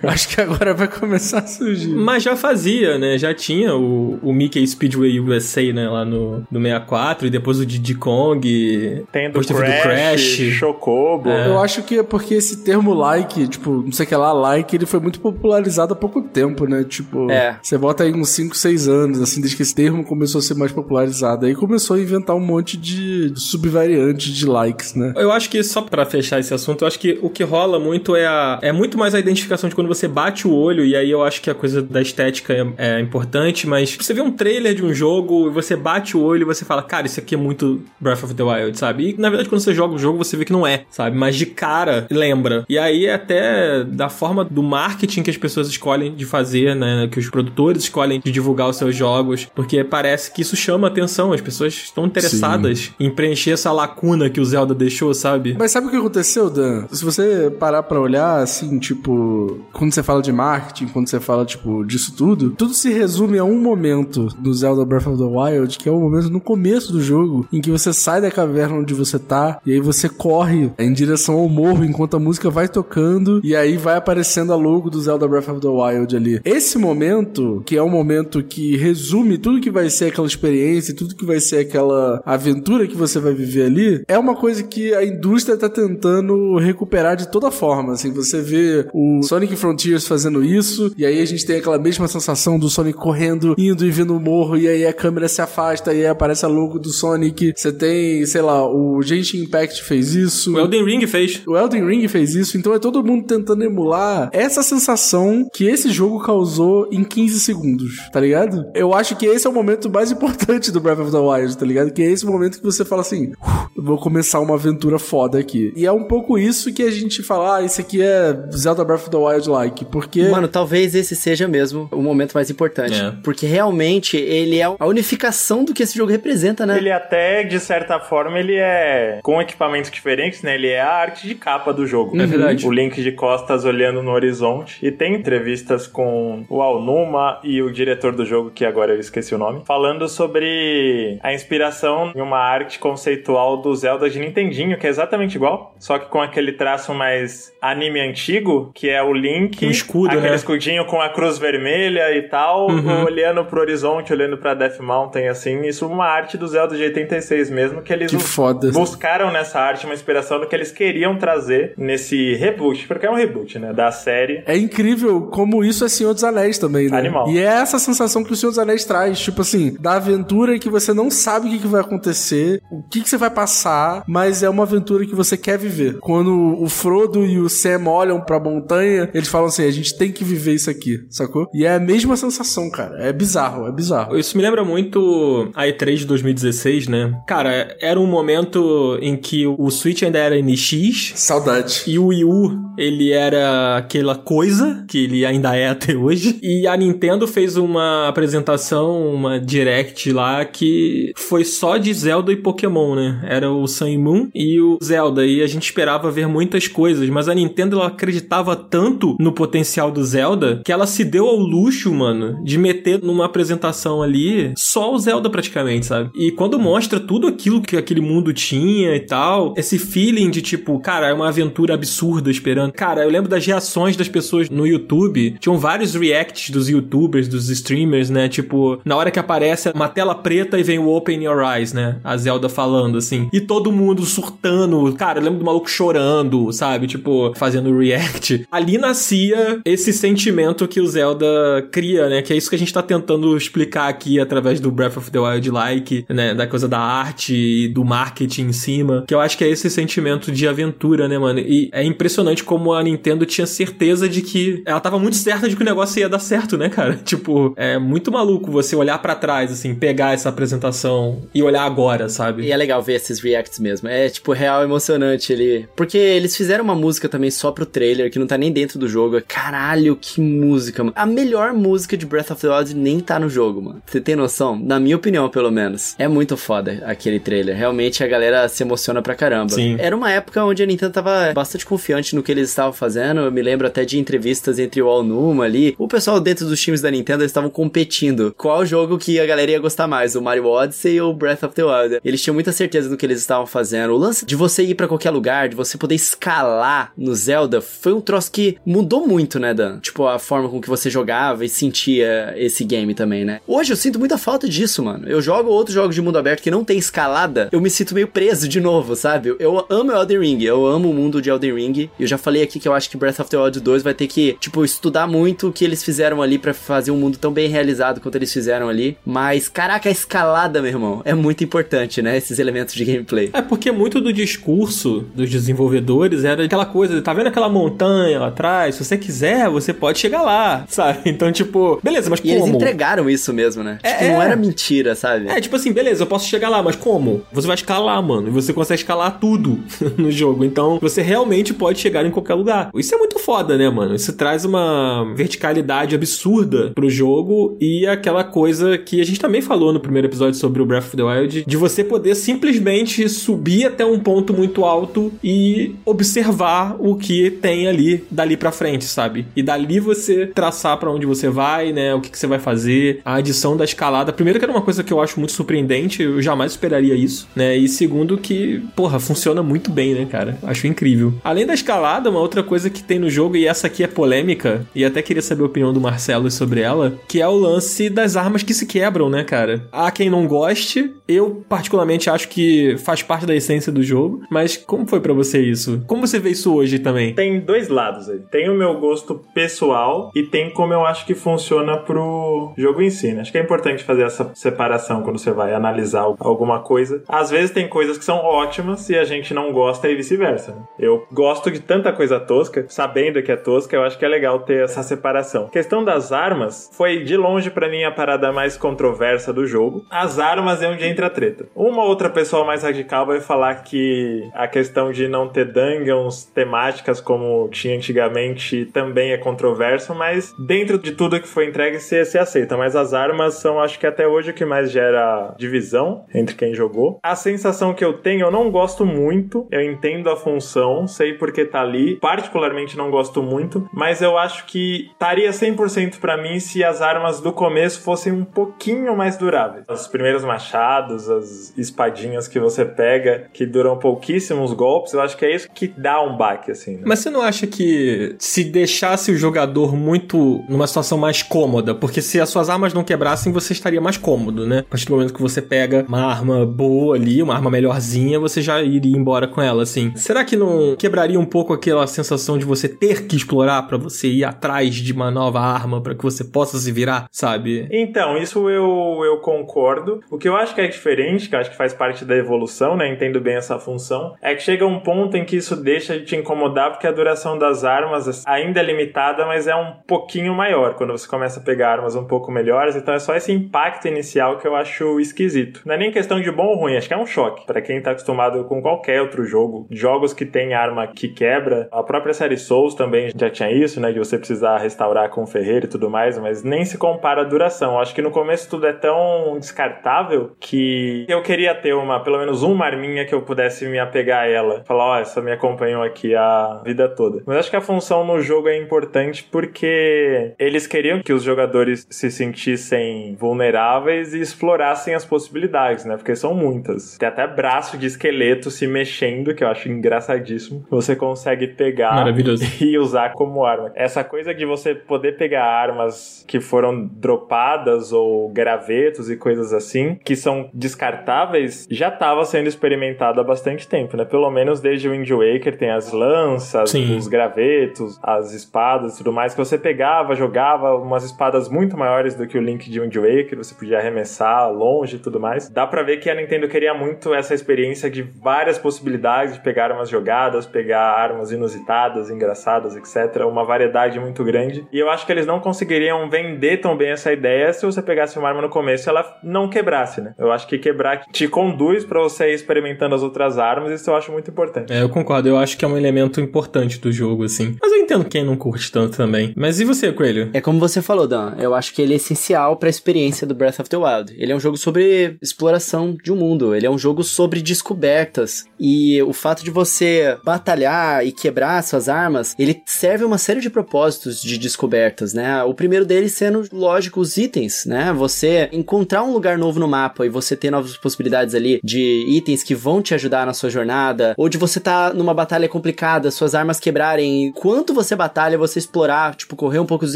acho que agora vai começar a surgir. Mas já fazia, né? Já tinha o, o Mickey Speedway USA, né? Lá no, no 64, e depois o Diddy Kong. Tem do Crash, do Crash. Chocobo. Eu acho que é porque esse termo like, tipo, não sei o que lá, like, ele foi muito popularizado há pouco tempo, né? Tipo, É. você bota aí uns 5, 6 anos, assim, desde que esse termo começou a ser mais popularizado. Aí começou a inventar um monte de subvariantes de likes, né? Eu acho que só pra fechar esse assunto, eu acho que o que rola muito é a é muito mais a identificação de quando você bate o olho e aí eu acho que a coisa da estética é, é importante, mas você vê um trailer de um jogo e você bate o olho e você fala, cara, isso aqui é muito Breath of the Wild, sabe? E na verdade quando você joga o jogo você vê que não é, sabe? Mas de cara lembra. E aí é até da forma do marketing que as pessoas escolhem de fazer, né, que os produtores escolhem de divulgar os seus jogos, porque parece que isso chama atenção, as pessoas estão interessadas em preencher essa lacuna que o Zelda deixou, sabe? Mas sabe o que aconteceu, Dan? Se você parar pra olhar, assim, tipo, quando você fala de marketing, quando você fala, tipo, disso tudo, tudo se resume a um momento do Zelda Breath of the Wild, que é o momento no começo do jogo, em que você sai da caverna onde você tá, e aí você corre em direção ao morro enquanto a música vai tocando, e aí vai aparecendo a logo do Zelda Breath of the Wild ali. Esse momento, que é um momento que resume tudo que vai ser aquela experiência, tudo que vai ser aquela aventura que você vai viver ali, é uma coisa que a indústria tá tentando recuperar de toda forma. Assim, você vê o Sonic Frontiers fazendo isso, e aí a gente tem aquela mesma sensação do Sonic correndo, indo e vindo o morro, e aí a câmera se afasta, e aí aparece a logo do Sonic. Você tem, sei lá, o Genshin Impact fez isso. O Elden Ring fez. O Elden Ring fez isso, então é todo mundo tentando emular essa sensação que esse jogo causou em 15 segundos, tá ligado? Eu acho que esse é o momento mais importante do Breath of the Wild, tá ligado? Que é esse momento que você fala assim, "Uf, eu vou começar uma aventura foda aqui. E é um pouco isso que a gente fala, ah, isso aqui é Zelda Breath of the Wild like, porque... Mano, talvez esse seja mesmo o momento mais importante. É. Porque realmente ele é a unificação do que esse jogo representa, né? Ele até, de certa forma, ele é com equipamentos diferentes, né? Ele é a arte de capa do jogo. É verdade. O Link de costas olhando no horizonte. E tem entrevistas com o Alnuma e o diretor do jogo, que agora eu esqueci o nome, falando sobre a inspiração em uma arte conceitual do Zelda de Nintendinho, que é exatamente igual, só que com aquele traço mais anime antigo, que é o Link, Com escudo, aquele né? escudinho com a cruz vermelha e tal, Uhum. olhando pro horizonte, olhando pra Death Mountain, assim. Isso é uma arte do Zelda de 86 mesmo, que eles Que foda. buscaram nessa arte uma inspiração do que eles queriam trazer nesse reboot, porque é um reboot, né, da série. É incrível como isso é Senhor dos Anéis também, né? Animal. E é essa sensação que o Senhor dos Anéis traz, tipo assim, da aventura que você não sabe o que, que vai acontecer, o que, que você vai passar passar, mas é uma aventura que você quer viver. Quando o Frodo e o Sam olham pra montanha, eles falam assim: a gente tem que viver isso aqui, sacou? E é a mesma sensação, cara. É bizarro, é bizarro. Isso me lembra muito a E3 de 2016, né? Cara, era um momento em que o Switch ainda era NX Saudade. e o Wii U, ele era aquela coisa que ele ainda é até hoje. E a Nintendo fez uma apresentação, uma direct lá que foi só de Zelda e Pokémon, né? Era o Sun e Moon e o Zelda e a gente esperava ver muitas coisas, mas a Nintendo ela acreditava tanto no potencial do Zelda que ela se deu ao luxo, mano, de meter numa apresentação ali só o Zelda praticamente, sabe? E quando mostra tudo aquilo que aquele mundo tinha e tal, esse feeling de tipo, cara, é uma aventura absurda esperando. Cara, eu lembro das reações das pessoas no YouTube. Tinham vários reacts dos youtubers, dos streamers, né? Tipo, na hora que aparece uma tela preta e vem o Open Your Eyes, né? A Zelda falando assim. E todo mundo surtando. Cara, eu lembro do maluco chorando, sabe? Tipo, fazendo react. Ali nascia esse sentimento que o Zelda cria, né? Que é isso que a gente tá tentando explicar aqui através do Breath of the Wild like, né? Da coisa da arte e do marketing em cima. Que eu acho que é esse sentimento de aventura, né, mano? E é impressionante como a Nintendo tinha certeza de que ela tava muito certa de que o negócio ia dar certo, né, cara? Tipo, é muito maluco você olhar pra trás, assim, pegar essa apresentação e olhar agora, sabe? E é legal ver esses reacts mesmo. É, tipo, real emocionante ele. Porque eles fizeram uma música também só pro trailer, que não tá nem dentro do jogo. Caralho, que música, mano. A melhor música de Breath of the Wild nem tá no jogo, mano. Você tem noção? Na minha opinião, pelo menos. É muito foda aquele trailer. Realmente a galera se emociona pra caramba. Sim. Era uma época onde a Nintendo tava bastante confiante no que eles estavam fazendo. Eu me lembro até de entrevistas entre o Alnuma ali. O pessoal dentro dos times da Nintendo estavam competindo. Qual jogo que a galera ia gostar mais? O Mario Odyssey ou o Breath of the Wild? Eles tinham muita certeza do que eles estavam fazendo. O lance de você ir pra qualquer lugar, de você poder escalar no Zelda, foi um troço que mudou muito, né, Dan? Tipo, a forma com que você jogava e sentia esse game também, né? Hoje eu sinto muita falta disso, mano. Eu jogo outros jogos de mundo aberto que não tem escalada, eu me sinto meio preso de novo, sabe? Eu amo Elden Ring, eu amo o mundo de Elden Ring. Eu já falei aqui que eu acho que Breath of the Wild 2 vai ter que, tipo, estudar muito o que eles fizeram ali pra fazer um mundo tão bem realizado quanto eles fizeram ali. Mas, caraca, a escalada, meu irmão, é muito importante, né? Esses elementos de gameplay. É porque muito do discurso dos desenvolvedores era aquela coisa, tá vendo aquela montanha lá atrás? Se você quiser, você pode chegar lá, sabe? Então, tipo, beleza, mas E como? eles entregaram isso mesmo, né? É, tipo, é. não era mentira, sabe? É, tipo assim, beleza, eu posso chegar lá, mas como? Você vai escalar, mano. E você consegue escalar tudo no jogo. Então, você realmente pode chegar em qualquer lugar. Isso é muito foda, né, mano? Isso traz uma verticalidade absurda pro jogo e aquela coisa que a gente também falou no primeiro episódio sobre o Breath of the Wild, de você poder simplesmente subir até um ponto muito alto e observar o que tem ali dali pra frente, sabe? E dali você traçar pra onde você vai, né? O que, que você vai fazer, a adição da escalada. Primeiro que era uma coisa que eu acho muito surpreendente, eu jamais esperaria isso, né? E segundo que, porra, funciona muito bem, né, cara? Acho incrível. Além da escalada, uma outra coisa que tem no jogo, e essa aqui é polêmica, e até queria saber a opinião do Marcelo sobre ela, que é o lance das armas que se quebram, né, cara? Há quem não goste, eu particularmente acho que faz parte da essência do jogo, mas como foi pra você isso? Como você vê isso hoje também? Tem dois lados aí. Tem o meu gosto pessoal e tem como eu acho que funciona pro jogo em si. Né? Acho que é importante fazer essa separação quando você vai analisar alguma coisa. Às vezes tem coisas que são ótimas e a gente não gosta e vice-versa. né? Eu gosto de tanta coisa tosca, sabendo que é tosca, eu acho que é legal ter essa separação. questão das armas foi de longe pra mim a parada mais controversa do jogo. As armas é onde entra a treta. Uma outra pessoa mais radical vai falar que a questão de não ter dungeons temáticas como tinha antigamente também é controverso, mas dentro de tudo que foi entregue se, se aceita. Mas as armas são, acho que até hoje, o que mais gera divisão entre quem jogou. A sensação que eu tenho, eu não gosto muito, eu entendo a função, sei porque tá ali, particularmente não gosto muito, mas eu acho que estaria 100% pra mim se as armas do começo fossem um pouquinho mais duráveis. Os primeiros machados, as espadinhas que você pega, que duram pouquíssimos golpes, eu acho que é isso que dá um baque, assim. né? Mas você não acha que se deixasse o jogador muito numa situação mais cômoda, porque se as suas armas não quebrassem, você estaria mais cômodo, né? A partir do momento que você pega uma arma boa ali, uma arma melhorzinha, você já iria embora com ela, assim. Será que não quebraria um pouco aquela sensação de você ter que explorar pra você ir atrás de uma nova arma pra que você possa se virar, sabe? Então, isso eu, eu concordo. O que eu acho que é diferente, que eu acho que faz parte da evolução, né? Entendo bem essa função. É que chega um ponto em que isso deixa de te incomodar porque a duração das armas ainda é limitada, mas é um pouquinho maior quando você começa a pegar armas um pouco melhores. Então é só esse impacto inicial que eu acho esquisito. Não é nem questão de bom ou ruim, acho que é um choque. para quem tá acostumado com qualquer outro jogo, jogos que tem arma que quebra, a própria série Souls também já tinha isso, né? De você precisar restaurar com ferreiro e tudo mais, mas nem se compara a duração. Acho que no começo tudo é tão descartável que eu queria ter uma, pelo menos uma arminha que eu pudesse me apegar a ela. Falar, ó, oh, essa me acompanhou aqui a vida toda. Mas acho que a função no jogo é importante porque eles queriam que os jogadores se sentissem vulneráveis e explorassem as possibilidades, né? Porque são muitas. Tem até braço de esqueleto se mexendo, que eu acho engraçadíssimo. Você consegue pegar e usar como arma. Essa coisa de você poder pegar armas que foram dropadas ou gravetos e coisas assim, que são descartáveis, já estava sendo experimentado há bastante tempo, né? Pelo menos desde o Wind Waker tem as lanças, Sim. os gravetos, as espadas e tudo mais, que você pegava, jogava umas espadas muito maiores do que o Link de Wind Waker, você podia arremessar longe e tudo mais. Dá pra ver que a Nintendo queria muito essa experiência de várias possibilidades de pegar armas jogadas, pegar armas inusitadas, engraçadas, etc. Uma variedade muito grande. E eu acho que eles não conseguiriam vender tão bem essa ideia se você pegasse uma arma no começo e ela não quebrasse, né? Eu acho que quebrar te conduz para você ir experimentando as outras armas, isso eu acho muito importante. É, eu concordo, eu acho que é um elemento importante do jogo, assim. Mas eu entendo quem não curte tanto também. Mas e você, Coelho? É como você falou, Dan, eu acho que ele é essencial para a experiência do Breath of the Wild. Ele é um jogo sobre exploração de um mundo, ele é um jogo sobre descobertas. E o fato de você batalhar e quebrar suas armas, ele serve uma série de propósitos de descobertas, né? O primeiro deles sendo, lógico, os itens, né? Você encontrar um lugar novo no mapa e você ter novas possibilidades ali de itens que vão te ajudar na sua jornada, ou de você estar tá numa batalha complicada, suas armas quebrarem, enquanto você batalha, você explorar, tipo, correr um pouco dos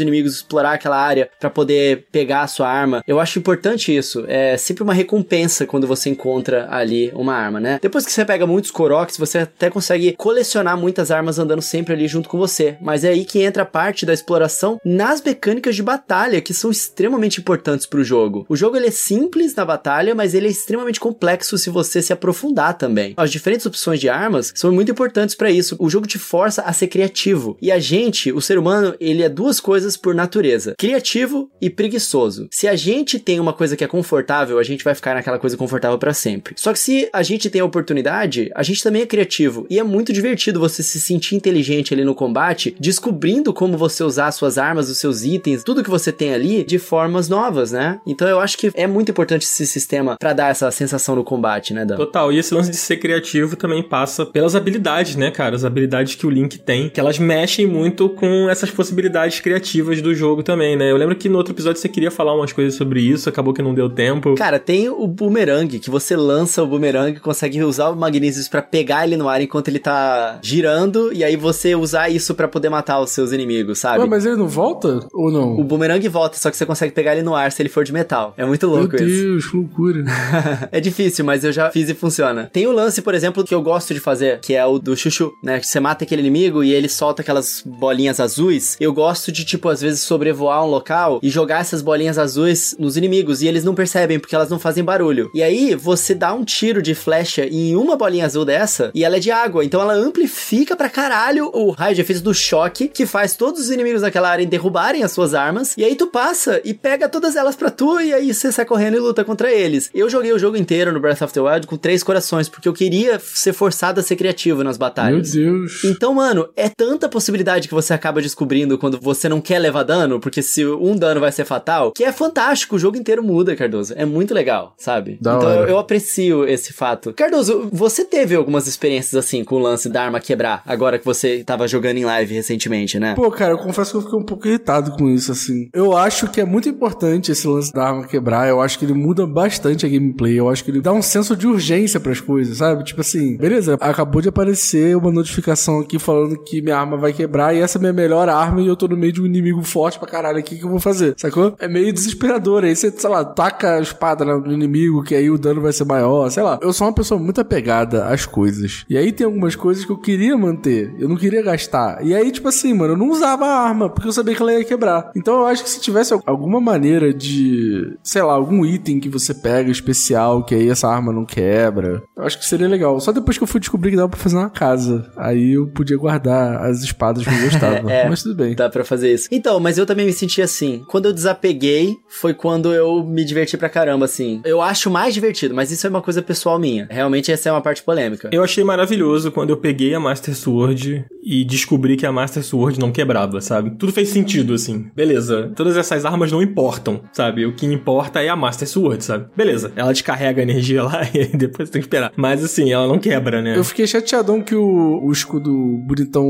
inimigos, explorar aquela área para poder pegar a sua arma. Eu acho importante isso. É sempre uma recompensa quando você encontra ali uma arma, né? Depois que você pega muitos Koroks, você até consegue colecionar muitas armas andando sempre ali junto com você. Mas é aí que entra a parte da exploração nas mecânicas de batalha, que são extremamente importantes pro jogo. O jogo ele é simples na batalha, mas ele é extremamente complexo se você se aprofundar também. As diferentes opções de armas são muito importantes para isso. O jogo te força a ser criativo. E a gente, o ser humano, ele é duas coisas por natureza: criativo e preguiçoso. Se a gente tem uma coisa que é confortável, a gente vai ficar naquela coisa confortável para sempre. Só que se a gente tem a oportunidade, a gente também é criativo e é muito divertido você se sentir inteligente ali no combate, descobrindo como você usar suas armas, os seus itens, tudo que você tem ali de formas novas, né? Então eu acho que é muito importante esse sistema para dar essa sensação no combate, né, Dan? Total. E esse lance de ser criativo também passa pelas habilidades, né, cara? As habilidades que o Link tem, que elas mexem muito com essas possibilidades criativas do jogo também, né? Eu lembro que no outro episódio você queria falar umas coisas sobre isso, acabou que não deu tempo. Cara, tem o boomerang, que você lança o boomerang e consegue usar o Magnesis para pegar ele no ar enquanto ele tá girando, e aí você usar isso para poder matar os seus inimigos, sabe? Ué, mas ele não volta ou não? O boomerang volta, só que você consegue pegar ele no ar se ele for de metal. É muito louco Meu isso. Meu Deus, que loucura. é difícil, mas eu já fiz e funciona. Tem o lance, por exemplo, que eu gosto de fazer, que é o do chuchu, né? Você mata aquele inimigo e ele solta aquelas bolinhas azuis. Eu gosto de, tipo, às vezes sobrevoar um local e jogar essas bolinhas azuis nos inimigos e eles não percebem porque elas não fazem barulho. E aí você dá um tiro de flecha em uma bolinha azul dessa e ela é de água, então ela amplifica pra caralho o raio de efeito do choque que faz todos os inimigos daquela área derrubarem as suas armas. E aí tu passa e pega todas elas pra tu e aí você sai correndo e luta contra eles. Eu joguei o jogo inteiro no Breath of the Wild com três corações porque eu queria ser forçado a ser criativo nas batalhas. Meu Deus. Então, mano, é tanta possibilidade que você acaba descobrindo quando você não quer levar dano, porque se um dano vai ser fatal, que é fantástico, o jogo inteiro muda, Cardoso. É muito legal, sabe? Da então eu, eu aprecio esse fato. Cardoso, você teve algumas experiências assim com o lance da arma quebrar, agora que você tava jogando em live recentemente, né? Pô, cara, eu confesso que eu fiquei um pouco irritado com isso, assim. Eu acho que é muito importante esse lance da arma quebrar, eu acho que ele muda bastante a gameplay, eu acho que ele dá um senso de urgência pras coisas, sabe? Tipo assim, beleza, acabou de aparecer uma notificação aqui falando que minha arma vai quebrar e essa é minha melhor arma e eu tô no meio de um inimigo forte pra caralho aqui, o que eu vou fazer? Sacou? É meio desesperador, aí você, sei lá, taca a espada no inimigo que aí o dano vai ser maior, sei lá. Eu sou uma pessoa muito apegada às coisas. E aí tem algumas coisas que eu queria manter, eu não queria gastar. E aí, tipo assim, mano, eu não usava a arma, porque eu sabia que ela ia quebrar. Então eu acho que se tivesse alguma maneira de, sei lá, algum item que você pega especial, que aí essa arma não quebra, quebra. Eu acho que seria legal. Só depois que eu fui descobrir que dava pra fazer uma casa. Aí eu podia guardar as espadas que eu gostava. É. Mas tudo bem. Dá pra fazer isso. Então, mas eu também me senti assim. Quando eu desapeguei, foi quando eu me diverti pra caramba, assim. Eu acho mais divertido, mas isso é uma coisa pessoal minha. Realmente essa é uma parte polêmica. Eu achei maravilhoso quando eu peguei a Master Sword e descobri que a Master Sword não quebrava, sabe? Tudo fez sentido, assim. Beleza, todas essas armas não importam, sabe? O que importa é a Master Sword, sabe? Beleza, ela descarrega a energia lá e depois tem que esperar. Mas assim, ela não quebra, né? Eu fiquei chateadão que o, o escudo bonitão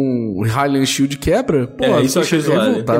Highland Shield quebra. Pô, É, isso eu achei zoado. revoltado.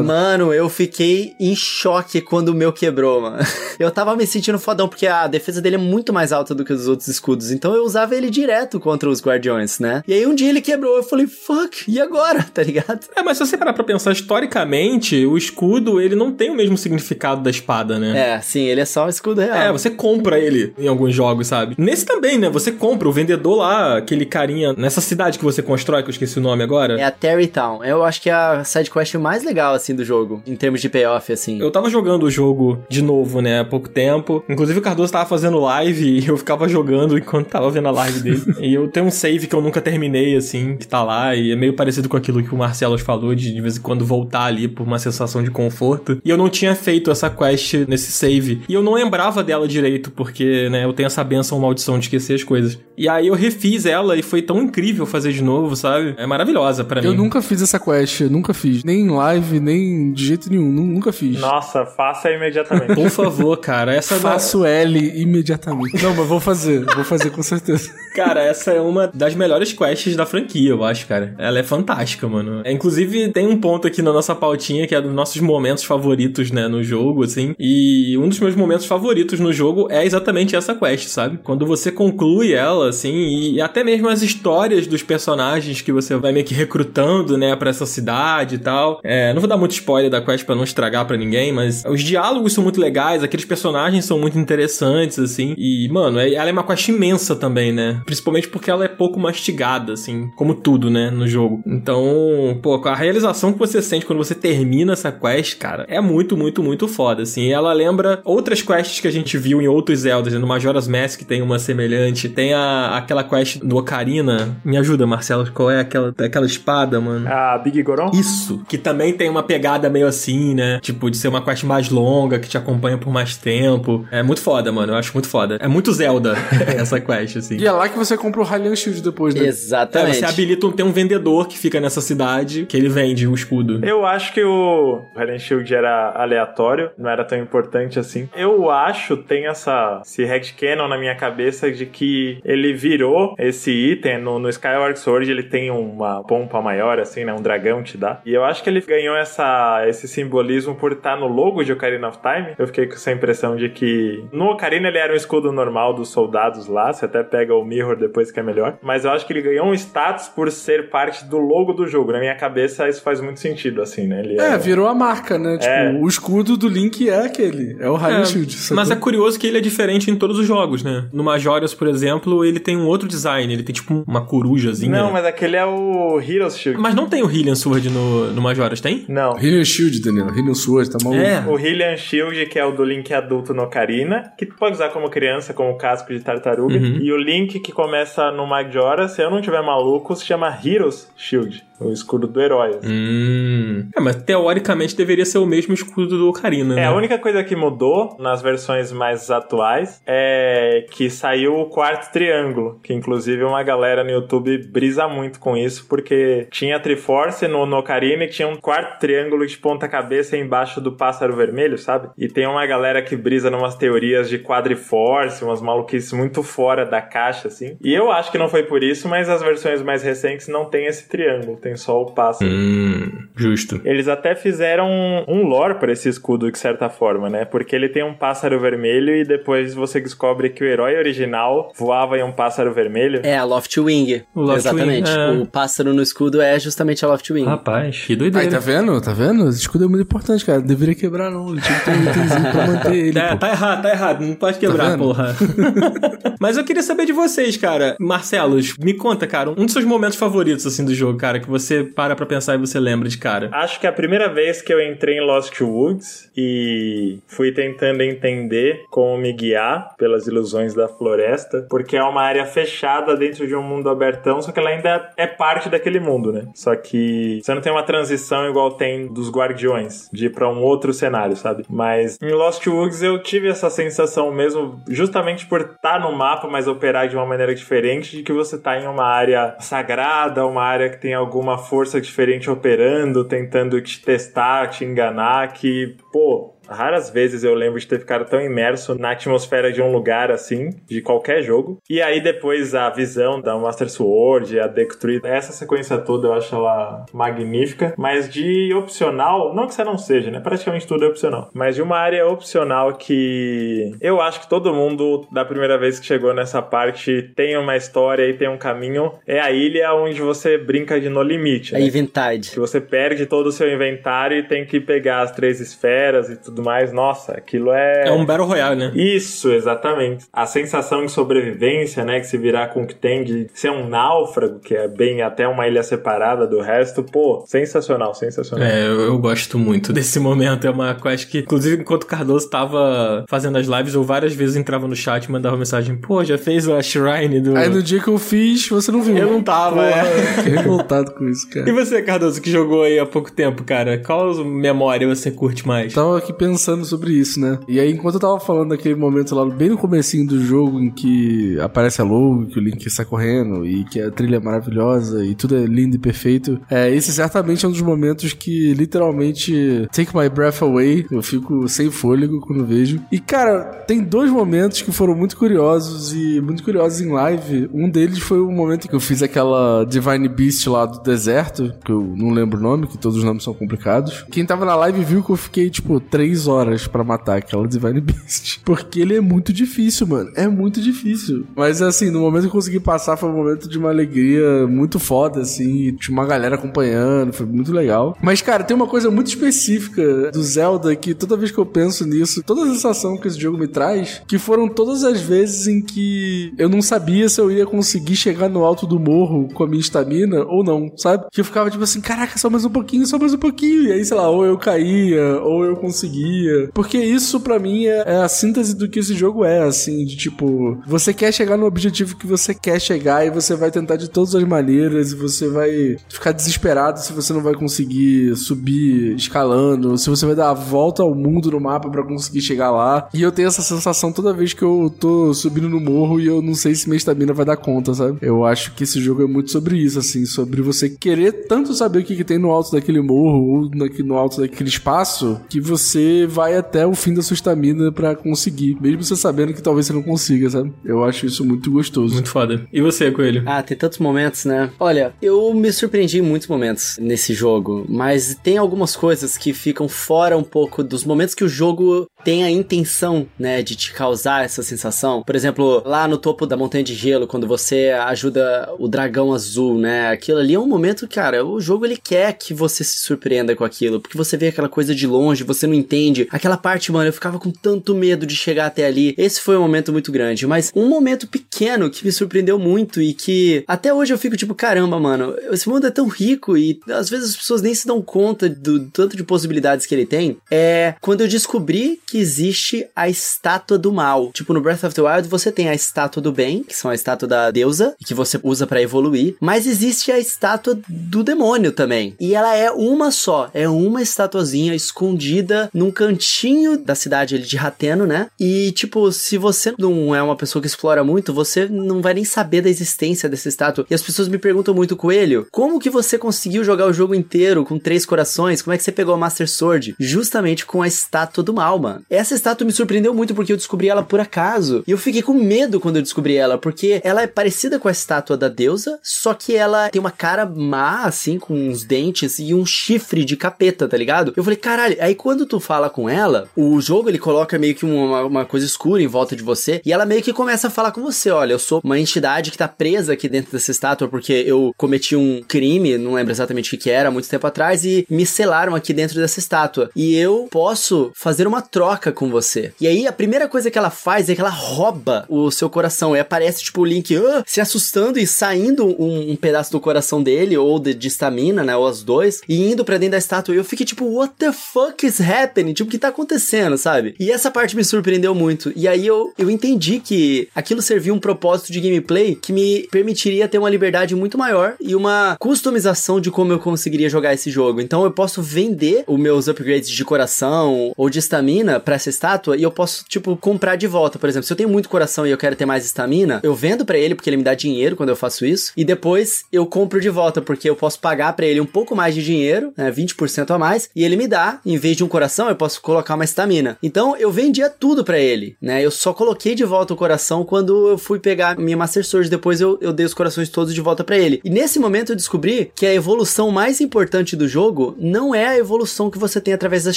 Mano, eu fiquei em choque quando o meu quebrou, mano. Eu tava me sentindo fodão, porque a defesa dele é muito mais alta do que os outros escudos. Então eu usava ele direto contra os guardiões, né? E aí um dia ele quebrou, eu falei, fuck, e agora? Tá ligado? É, mas se você parar pra pensar historicamente, o escudo, ele não tem o mesmo significado da espada, né? É, sim, ele é só um escudo real. É, você compra ele em alguns jogos, sabe? Nesse também, né? Você compra o vendedor lá, aquele carinha nessa cidade que você constrói, que eu esqueci o nome agora. É a Terrytown. Eu acho que é a sidequest mais legal, assim, do jogo. Em termos de payoff, assim. Eu tava jogando o jogo de novo, né, há pouco tempo. Inclusive o Cardoso tava fazendo live e eu ficava jogando enquanto tava vendo a live dele. e eu tenho um save que eu nunca terminei, assim, que tá lá, e é meio parecido com aquilo que o Marcelo falou, de de vez em quando voltar ali por uma sensação de conforto. E eu não tinha feito essa quest nesse save. E eu não lembrava dela direito, porque, né, eu tenho essa benção maldição de esquecer as coisas. E aí eu refiz ela e foi tão incrível fazer de novo, sabe? É maravilhosa pra Eu mim. nunca fiz essa quest, eu nunca fiz. Nem em live, nem de jeito nenhum. nu- Nunca fiz. Nossa, faça imediatamente. Por favor, cara, essa Faço L imediatamente. Não, mas vou fazer, vou fazer com certeza. Cara, essa é uma das melhores quests da franquia, eu acho, cara. Ela é fantástica, mano. É, inclusive, tem um ponto aqui na nossa pautinha que é dos nossos momentos favoritos, né, no jogo, assim. E um dos meus momentos favoritos no jogo é exatamente essa quest, sabe? Quando você conclui ela, assim, e até mesmo as histórias dos personagens que você vai meio que recrutando, né, pra essa cidade e tal. É, não vou dar muito spoiler da quest pra não estragar pra ninguém, mas os diálogos são muito legais, aqueles personagens são muito interessantes, assim. E, mano, é- ela é uma quest imensa também, né? Principalmente porque ela é pouco mastigada, assim, como tudo, né, no jogo. Então, pô, a realização que você sente quando você termina essa quest, cara, é muito, muito, muito foda, assim. E ela lembra outras quests que a gente viu em outros Zeldas, né? No Majora's Mask tem uma semelhante, tem a, aquela quest do Ocarina. Me ajuda, Marcelo, qual é aquela, aquela espada, mano? A Big Goron? Isso, que também tem uma pegada meio assim, né? Tipo, de ser uma quest mais longa, que te acompanha por mais tempo. É muito foda, mano. Eu acho muito foda. É muito Zelda essa quest, assim. E é lá que você compra o Hylian Shield depois, né? É, Exatamente. você habilita um, tem um vendedor que fica nessa cidade que ele vende o escudo. Eu acho que o Highland Shield era aleatório, não era tão importante assim. Eu acho, tem essa esse headcanon na minha cabeça de que ele virou esse item no, no Skyward Sword, ele tem uma pompa maior, assim, né? Um dragão te dá. E eu acho que ele ganhou essa, esse simbolismo por estar no logo de Ocarina of Time. Eu fiquei com essa impressão de que no Ocarina ele era um escudo normal dos soldados lá, você até pega o Mirror depois que é melhor. Mas eu acho que ele ganhou um status por ser parte do logo do jogo. Na minha cabeça isso faz muito sentido, assim, né? Ele É, virou a marca, né? Tipo, É. o escudo do Link é aquele. É o Hylian É, Shield. mas é curioso que ele é diferente em todos os jogos, né? No Majora's, por exemplo, ele tem um outro design. Ele tem tipo uma corujazinha. Não, mas aquele é o Heroes Shield. Mas não tem o Hylian Sword no, no Majora's, tem? Não. Shield, Danilo. Hylian Sword, tá maluco? É. O Hylian Shield, que é o do Link adulto no Ocarina, que tu pode usar como criança, como casco de tartaruga. Uhum. E o Link que começa no Majora, se eu não tiver maluco, se chama Heroes Shield, o escudo do herói. assim. Hum. É, mas teoricamente deveria ser o mesmo escudo do Ocarina, né? É, a única coisa que mudou nas versões mais atuais é que saiu o quarto triângulo, que inclusive uma galera no YouTube brisa muito com isso, porque tinha Triforce no, no Ocarina e tinha um quarto triângulo de ponta cabeça embaixo do pássaro vermelho, sabe? E tem uma galera que brisa numas teorias de quadriforce, umas maluquices muito fora da caixa, assim. E eu acho que não foi por isso, mas as versões mais recentes não tem esse triângulo, tem só o pássaro. Hum, justo. Eles até fizeram um, lore pra esse escudo, de certa forma, né? Porque ele tem um pássaro vermelho e depois você descobre que o herói original voava em um pássaro vermelho. É, a Loftwing. O Loftwing, Exatamente. é. O pássaro no escudo é justamente a Loftwing. Rapaz, que Aí, doideira. tá vendo? Tá vendo? Esse escudo é muito importante, cara. Não deveria quebrar, não. Ele tinha que ter um itemzinho pra manter ele. Tá, pô. tá errado, tá errado. Não pode quebrar, vendo? porra. Mas eu queria saber de vocês, cara. Marcelos, me conta, cara, um dos seus momentos favoritos, assim, do jogo, cara, que você para pra pensar e você lembra de cara? Acho que a primeira vez que eu entrei em Lost Woods e fui tentando entender como me guiar pelas ilusões da floresta, porque é uma área fechada dentro de um mundo abertão, só que ela ainda é parte daquele mundo, né? Só que você não tem uma transição igual tem dos Guardiões, de ir pra um outro cenário, sabe? Mas em Lost Woods eu tive essa sensação mesmo, justamente por estar no mapa, mas operar de uma maneira diferente, de que você tá em uma área sagrada, uma área que tem alguma força diferente operando, tentando te testar, te enganar, que, pô, Raras vezes eu lembro de ter ficado tão imerso na atmosfera de um lugar assim, de qualquer jogo. E aí depois a visão da Master Sword, a Deku essa sequência toda eu acho ela magnífica. Mas de opcional, não que você não seja, né? Praticamente tudo é opcional. Mas de uma área opcional que eu acho que todo mundo, da primeira vez que chegou nessa parte, tem uma história e tem um caminho, é a ilha onde você brinca de no limite. A Né? Eventide. Que você perde todo o seu inventário e tem que pegar as três esferas e tudo mais. Nossa, aquilo é. É um Battle Royale, né? Isso, exatamente. A sensação de sobrevivência, né? Que se virar com o que tem, de ser um náufrago, que é bem até uma ilha separada do resto, pô, sensacional, sensacional. É, eu, eu gosto muito desse momento. É uma quest que, inclusive, enquanto o Cardoso tava fazendo as lives, eu várias vezes entrava no chat e mandava mensagem: pô, já fez a Shrine do. Aí no dia que eu fiz, você não viu. Eu não tava, é. Fiquei revoltado com isso, cara. E você, Cardoso, que jogou aí há pouco tempo, cara? Qual memória você curte mais? Tava aqui pensando sobre isso, né? E aí, enquanto eu tava falando daquele momento lá, bem no comecinho do jogo, em que aparece a logo, que o Link sai correndo, e que a trilha é maravilhosa, e tudo é lindo e perfeito, é, esse certamente é um dos momentos que, literalmente, take my breath away, eu fico sem fôlego quando vejo. E, cara, tem dois momentos que foram muito curiosos, e muito curiosos em live. Um deles foi o momento que eu fiz aquela Divine Beast lá do deserto, que eu não lembro o nome, que todos os nomes são complicados. Quem tava na live viu que eu fiquei, tipo, três horas pra matar aquela Divine Beast. Porque ele é muito difícil, mano. É muito difícil. Mas, assim, no momento que eu consegui passar, foi um momento de uma alegria muito foda, assim. Tinha uma galera acompanhando, foi muito legal. Mas, cara, tem uma coisa muito específica do Zelda que toda vez que eu penso nisso, toda a sensação que esse jogo me traz, que foram todas as vezes em que eu não sabia se eu ia conseguir chegar no alto do morro com a minha estamina ou não, sabe? Que eu ficava tipo assim, caraca, só mais um pouquinho, só mais um pouquinho. E aí, sei lá, ou eu caía, ou eu conseguia. Porque isso para mim é, é a síntese do que esse jogo é, assim, de tipo, você quer chegar no objetivo que você quer chegar e você vai tentar de todas as maneiras e você vai ficar desesperado se você não vai conseguir subir escalando, se você vai dar a volta ao mundo no mapa para conseguir chegar lá. E eu tenho essa sensação toda vez que eu tô subindo no morro e eu não sei se minha estamina vai dar conta, sabe? Eu acho que esse jogo é muito sobre isso, assim, sobre você querer tanto saber o que, que tem no alto daquele morro ou no alto daquele espaço que você vai até o fim da sua estamina para conseguir, mesmo você sabendo que talvez você não consiga, sabe? Eu acho isso muito gostoso. Muito foda. E você, Coelho? Ah, tem tantos momentos, né? Olha, eu me surpreendi em muitos momentos nesse jogo, mas tem algumas coisas que ficam fora um pouco dos momentos que o jogo tem a intenção, né, de te causar essa sensação. Por exemplo, lá no topo da montanha de gelo, quando você ajuda o dragão azul, né? Aquilo ali é um momento, cara, o jogo ele quer que você se surpreenda com aquilo, porque você vê aquela coisa de longe, você não entende. Aquela parte, mano, eu ficava com tanto medo de chegar até ali. Esse foi um momento muito grande, mas um momento pequeno que me surpreendeu muito e que até hoje eu fico tipo, caramba, mano, esse mundo é tão rico e às vezes as pessoas nem se dão conta do tanto de possibilidades que ele tem. É quando eu descobri que existe a estátua do mal. Tipo, no Breath of the Wild você tem a estátua do bem, que são a estátua da deusa, que você usa para evoluir, mas existe a estátua do demônio também. E ela é uma só, é uma estatuazinha escondida num cantinho da cidade ali de Rateno, né? E tipo, se você não é uma pessoa que explora muito, você não vai nem saber da existência dessa estátua. E as pessoas me perguntam muito, Coelho, como que você conseguiu jogar o jogo inteiro com três corações? Como é que você pegou a Master Sword? Justamente com a estátua do mal, mano. Essa estátua me surpreendeu muito porque eu descobri ela por acaso. E eu fiquei com medo quando eu descobri ela, porque ela é parecida com a estátua da deusa, só que ela tem uma cara má, assim, com uns dentes e um chifre de capeta, tá ligado? Eu falei, caralho, aí quando tu fala fala com ela, o jogo ele coloca meio que uma, uma coisa escura em volta de você e ela meio que começa a falar com você: olha, eu sou uma entidade que tá presa aqui dentro dessa estátua porque eu cometi um crime, não lembro exatamente o que, era, muito tempo atrás, e me selaram aqui dentro dessa estátua. E eu posso fazer uma troca com você. E aí a primeira coisa que ela faz é que ela rouba o seu coração. E aparece, tipo, o Link se assustando e saindo um, um, pedaço do coração dele, ou de estamina, né? Ou as dois, e indo pra dentro da estátua. E eu fiquei tipo, what the fuck is happening? Tipo, o que tá acontecendo, sabe? E essa parte me surpreendeu muito. E aí eu, eu entendi que aquilo servia um propósito de gameplay que me permitiria ter uma liberdade muito maior e uma customização de como eu conseguiria jogar esse jogo. Então eu posso vender os meus upgrades de coração ou de estamina para essa estátua e eu posso, tipo, comprar de volta. Por exemplo, se eu tenho muito coração e eu quero ter mais estamina, eu vendo para ele porque ele me dá dinheiro quando eu faço isso e depois eu compro de volta porque eu posso pagar para ele um pouco mais de dinheiro, né, 20% a mais, e ele me dá, em vez de um coração, eu posso colocar uma estamina. Então eu vendia tudo para ele, né? Eu só coloquei de volta o coração quando eu fui pegar minha Master Sword, depois eu, eu dei os corações todos de volta para ele. E nesse momento eu descobri que a evolução mais importante do jogo não é a evolução que você tem através das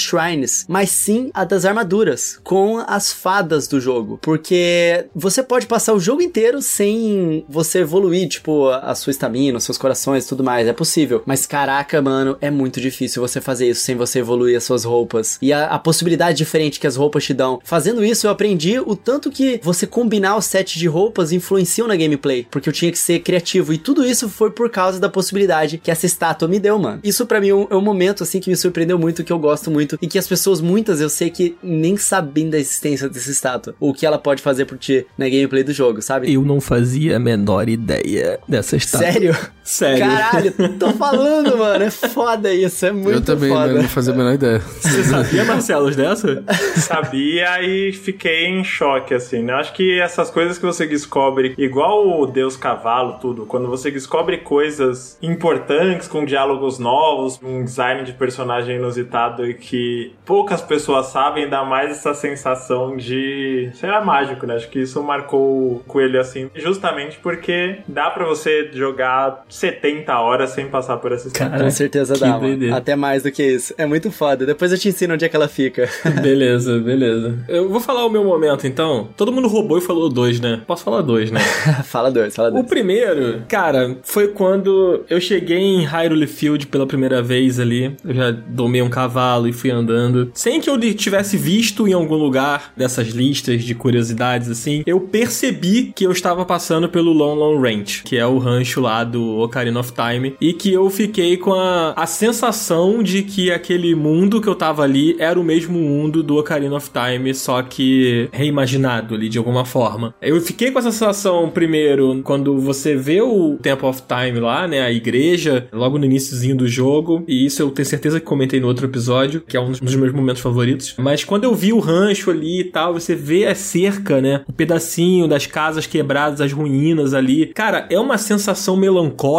shrines, mas sim a das armaduras, com as fadas do jogo. Porque você pode passar o jogo inteiro sem você evoluir, tipo, a sua estamina, os seus corações e tudo mais. É possível. Mas caraca, mano, é muito difícil você fazer isso sem você evoluir as suas roupas. E a, a possibilidade diferente que as roupas te dão. Fazendo isso, eu aprendi o tanto que você combinar o set de roupas influenciam na gameplay. Porque eu tinha que ser criativo. E tudo isso foi por causa da possibilidade que essa estátua me deu, mano. Isso para mim é um, é um momento, assim, que me surpreendeu muito, que eu gosto muito. E que as pessoas, muitas, eu sei que nem sabem da existência dessa estátua. O que ela pode fazer por ti na gameplay do jogo, sabe? Eu não fazia a menor ideia dessa estátua. Sério? Sério. Caralho, tô falando, mano. É foda isso, é muito Eu também foda. não fazia a menor ideia. Você sabia, Marcelo, dessa? Sabia e fiquei em choque, assim, né? Acho que essas coisas que você descobre, igual o Deus Cavalo, tudo, quando você descobre coisas importantes, com diálogos novos, um design de personagem inusitado e que poucas pessoas sabem, dá mais essa sensação de, sei lá, mágico, né? Acho que isso marcou o Coelho, assim, justamente porque dá pra você jogar 70 horas sem passar por essa Cara, com certeza dá. Até mais do que isso. É muito foda. Depois eu te ensino onde é que ela fica. beleza, beleza. Eu vou falar o meu momento, então. Todo mundo roubou e falou dois, né? Posso falar dois, né? fala dois, fala O dois. primeiro, cara, foi quando eu cheguei em Hyrule Field pela primeira vez ali. Eu já domei um cavalo e fui andando. Sem que eu tivesse visto em algum lugar dessas listas de curiosidades, assim, eu percebi que eu estava passando pelo Long Long Ranch, que é o rancho lá do Ocarina of Time, e que eu fiquei com a, a sensação de que aquele mundo que eu tava ali era o mesmo mundo do Ocarina of Time, só que reimaginado ali de alguma forma. Eu fiquei com essa sensação primeiro quando você vê o Temple of Time lá, né, a igreja, logo no iníciozinho do jogo, e isso eu tenho certeza que comentei no outro episódio, que é um dos meus momentos favoritos. Mas quando eu vi o rancho ali e tal, você vê a cerca, né, o pedacinho das casas quebradas, as ruínas ali. Cara, é uma sensação melancólica,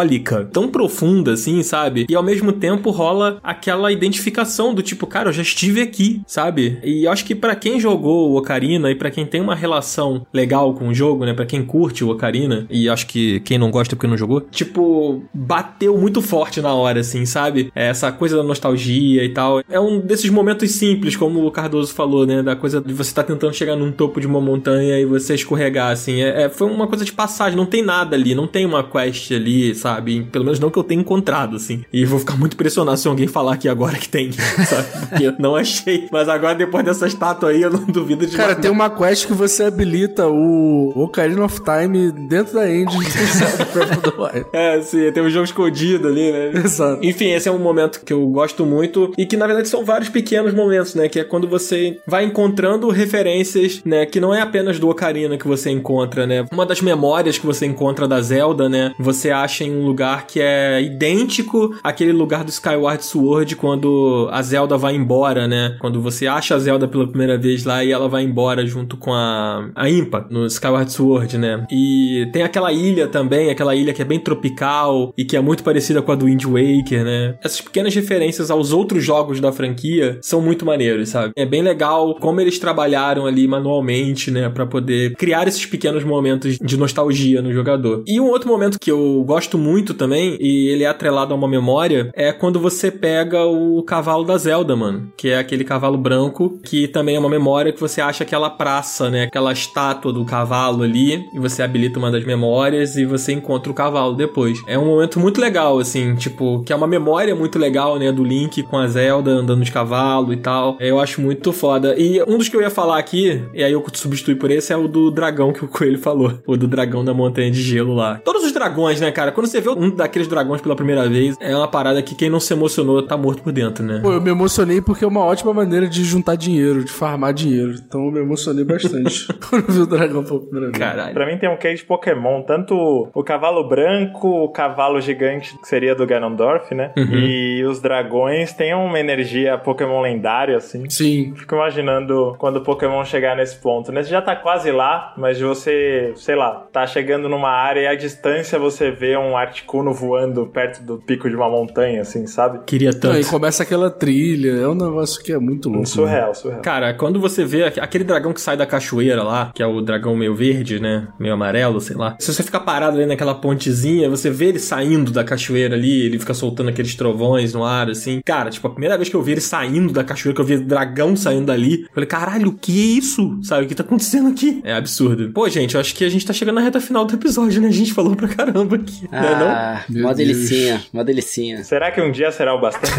tão profunda assim, sabe? E ao mesmo tempo rola aquela identificação do tipo, cara, eu já estive aqui, sabe? E eu acho que para quem jogou o Ocarina e para quem tem uma relação legal com o jogo, né, para quem curte o Ocarina, e acho que quem não gosta porque não jogou, tipo, bateu muito forte na hora assim, sabe? É essa coisa da nostalgia e tal. É um desses momentos simples, como o Cardoso falou, né, da coisa de você tá tentando chegar num topo de uma montanha e você escorregar assim. É, é, foi uma coisa de passagem, não tem nada ali, não tem uma quest ali, sabe? Pelo menos não que eu tenha encontrado, assim. E vou ficar muito impressionado se alguém falar aqui agora que tem, sabe? Porque eu não achei. Mas agora, depois dessa estátua aí, eu não duvido de Cara, nada. tem uma quest que você habilita o Ocarina of Time dentro da engine Wild. É, sim, tem um jogo escondido ali, né? Exato. Enfim, esse é um momento que eu gosto muito e que na verdade são vários pequenos momentos, né? Que é quando você vai encontrando referências, né? Que não é apenas do Ocarina que você encontra, né? Uma das memórias que você encontra da Zelda, né? Você acha em um lugar que é idêntico àquele lugar do Skyward Sword quando a Zelda vai embora, né? Quando você acha a Zelda pela primeira vez lá e ela vai embora junto com a, a Impa no Skyward Sword, né? E tem aquela ilha também, aquela ilha que é bem tropical e que é muito parecida com a do Wind Waker, né? Essas pequenas referências aos outros jogos da franquia são muito maneiros, sabe? É bem legal como eles trabalharam ali manualmente, né, Pra poder criar esses pequenos momentos de nostalgia no jogador. E um outro momento que eu gosto muito também, e ele é atrelado a uma memória, é quando você pega o cavalo da Zelda, mano, que é aquele cavalo branco, que também é uma memória que você acha aquela praça, né? Aquela estátua do cavalo ali, e você habilita uma das memórias e você encontra o cavalo depois. É um momento muito legal, assim, tipo, que é uma memória muito legal, né? Do Link com a Zelda andando de cavalo e tal. Eu acho muito foda. E um dos que eu ia falar aqui, e aí eu substitui por esse, é o do dragão que o Coelho falou. O do dragão da montanha de gelo lá. Todos os dragões, né, cara? Quando você vê um daqueles dragões pela primeira vez, é uma parada que quem não se emocionou tá morto por dentro, né? Pô, eu me emocionei porque é uma ótima maneira de juntar dinheiro, de farmar dinheiro. Então eu me emocionei bastante quando vi o dragão pela primeira vez. Caralho. Pra mim tem um case de Pokémon, tanto o cavalo branco, o cavalo gigante, que seria do Ganondorf, né? Uhum. E os dragões têm uma energia Pokémon lendária, assim. Sim. Fico imaginando quando o Pokémon chegar nesse ponto, né? Você já tá quase lá, mas você, sei lá, tá chegando numa área e à distância você vê um Articuno voando perto do pico de uma montanha, assim, sabe? Queria Não, tanto. e começa aquela trilha, é um negócio que é muito louco. né? Surreal, surreal. Cara, quando você vê aqu- aquele dragão que sai da cachoeira lá, que é o dragão meio verde, né? Meio amarelo, sei lá. Se você ficar parado ali naquela pontezinha, você vê ele saindo da cachoeira ali, ele fica soltando aqueles trovões no ar, assim. Cara, tipo, a primeira vez que eu vi ele saindo da cachoeira, que eu vi o dragão saindo dali, eu falei, caralho, o que é isso? Sabe, o que tá acontecendo aqui? É absurdo. Pô, gente, eu acho que a gente tá chegando na reta final do episódio, né? A gente falou pra caramba aqui, né? Ah, Meu uma Deus. delicinha, uma delicinha. Será que um dia será o bastante?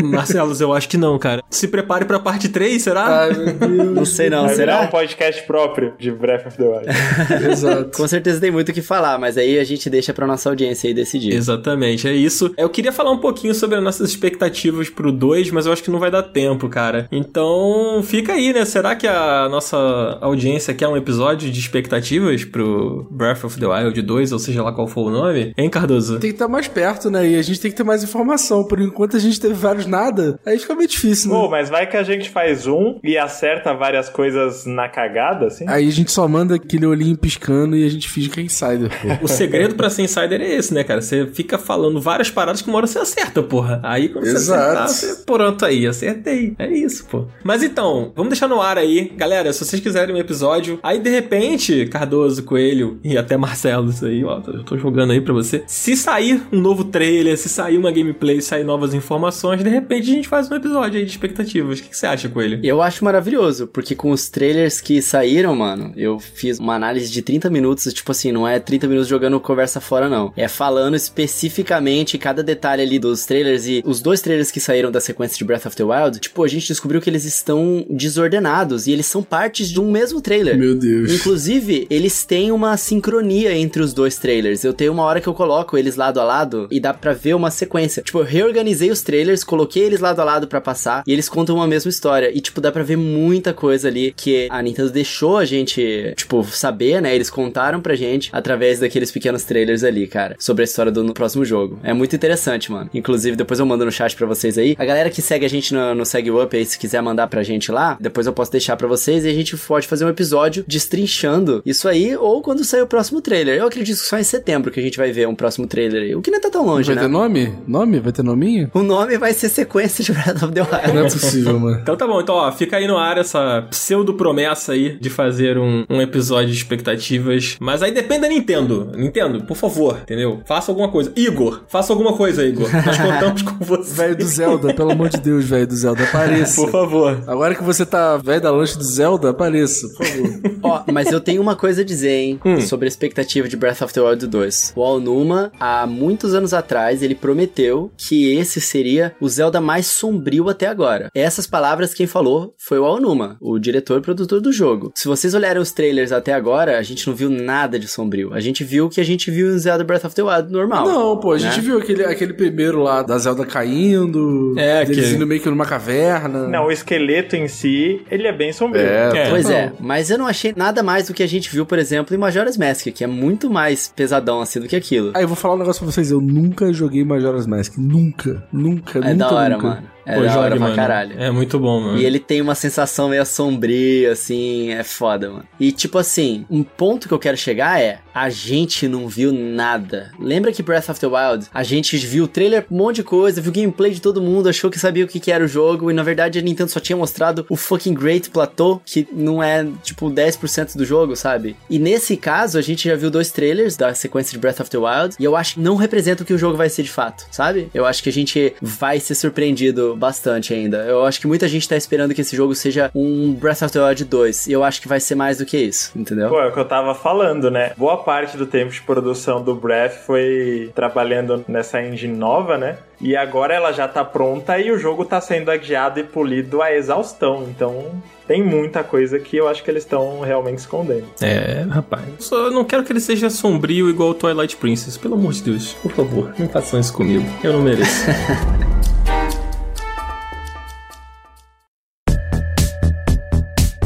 Não? Marcelos, eu acho que não, cara. Se prepare pra parte 3, será? Ai, meu Deus. Não sei não, Vai virar será? um podcast próprio de Breath of the Wild. Exato. Com certeza tem muito o que falar, mas aí a gente deixa pra nossa audiência aí decidir. Exatamente, é isso. Eu queria falar um pouquinho sobre as nossas expectativas pro 2, mas eu acho que não vai dar tempo, cara. Então, fica aí, né? Será que a nossa audiência quer um episódio de expectativas pro Breath of the Wild 2, ou seja lá qual for o nome? Hein, Cardoso? Tem que estar mais perto, né? E a gente tem que ter mais informação. Por enquanto a gente teve vários nada, aí fica meio difícil, né? Pô, mas vai que a gente faz um e acerta várias coisas na cagada, assim? Aí a gente só manda aquele olhinho piscando e a gente finge que é insider, pô. O segredo pra ser insider é esse, né, cara? Você fica falando várias paradas que uma hora você acerta, porra. Aí quando você Exato. acertar, você, pronto aí, acertei. É isso, pô. Mas então, vamos deixar no ar aí. Galera, se vocês quiserem um episódio, aí de repente, Cardoso, Coelho e até Marcelo, isso aí, ó, eu tô jogando aí pra você. Se sair um novo trailer, se sair uma gameplay, sair novas informações, de repente a gente faz um episódio aí de expectativas. O que, que você acha, Coelho? Eu acho maravilhoso, porque com os trailers que saíram, mano, eu fiz uma análise de 30 minutos, tipo assim, não é 30 minutos jogando conversa fora, não. É falando especificamente cada detalhe ali dos trailers e os dois trailers que saíram da sequência de Breath of the Wild, tipo, a gente descobriu que eles estão desordenados e eles são partes de um mesmo trailer. Meu Deus. Inclusive, eles têm uma sincronia entre os dois trailers. Eu tenho uma hora que eu coloco eles lado a lado e dá pra ver uma sequência. Tipo, eu reorganizei os trailers, coloquei eles lado a lado pra passar e eles contam uma mesma história. E, tipo, dá pra ver muita coisa ali que a Nintendo deixou a gente, tipo, saber, né? Eles contaram pra gente através daqueles pequenos trailers ali, cara, sobre a história do próximo jogo. É muito interessante, mano. Inclusive, depois eu mando no chat pra vocês aí. A galera que segue a gente no, no Segue Up aí, se quiser mandar pra gente lá, depois eu posso deixar pra vocês e a gente pode fazer um episódio destrinchando isso aí ou quando sair o próximo trailer. Eu acredito que só em setembro que a gente vai ver um próximo trailer aí. O que não tá tão longe, Vai né? ter nome? Nome? Vai ter nominho? O nome vai ser sequência de Breath of the Wild. Não é possível, mano. Então tá bom, então ó, fica aí no ar essa pseudo promessa aí de fazer um, um episódio de expectativas. Mas aí depende da Nintendo. Nintendo, por favor, entendeu? Faça alguma coisa. Igor, faça alguma coisa, Igor. Nós contamos com você. Velho do Zelda, pelo amor de Deus, velho do Zelda, apareça. Por favor. Agora que você tá velho da lanche do Zelda, apareça, por favor. Ó, mas eu tenho uma coisa a dizer, hein, Hum. sobre a expectativa de Breath of the Wild 2. O Alnuma, há muitos anos atrás, ele prometeu que esse seria o Zelda mais sombrio até agora. Essas palavras quem falou foi o Alnuma, o diretor e produtor do jogo. Se vocês olharem os trailers até agora, a gente não viu nada de sombrio. A gente viu o que a gente viu em Zelda Breath of the Wild normal. Não, pô, a gente né? viu aquele, aquele primeiro lá da Zelda caindo, É, deles que- indo meio que numa caverna. Não, o esqueleto em si, ele é bem sombrio. É, É. Pois Não. é, mas eu não achei nada mais do que a gente viu, por exemplo, em Majora's Mask, que é muito mais pesadão assim do que aquilo. Aí eu vou falar um negócio pra vocês, eu nunca joguei Majora's Mask, nunca, nunca, É nunca, da hora, nunca. mano. É Pô, jogue, mano. caralho. É muito bom, mano. E ele tem uma sensação meio sombria, assim, é foda, mano. E tipo assim, um ponto que eu quero chegar é, a gente não viu nada. Lembra que Breath of the Wild, a gente viu o trailer, um monte de coisa, viu gameplay de todo mundo, achou que sabia o que, que era o jogo, e na verdade a Nintendo só tinha mostrado o fucking Great Plateau, que não é, tipo, 10% do jogo, sabe? E nesse caso, a gente já viu dois trailers da sequência de Breath of the Wild, e eu acho que não representa o que o jogo vai ser de fato, sabe? Eu acho que a gente vai ser surpreendido bastante ainda. Eu acho que muita gente tá esperando que esse jogo seja um Breath of the Wild 2, e eu acho que vai ser mais do que isso, entendeu? Pô, é o que eu tava falando, né? Boa parte do tempo de produção do Breath foi trabalhando nessa engine nova, né? E agora ela já tá pronta e o jogo tá sendo adiado e polido à exaustão. Então tem muita coisa que eu acho que eles estão realmente escondendo. É, rapaz. Só não quero que ele seja sombrio igual o Twilight Princess. Pelo amor de Deus. Por favor, não façam isso comigo. Eu não mereço.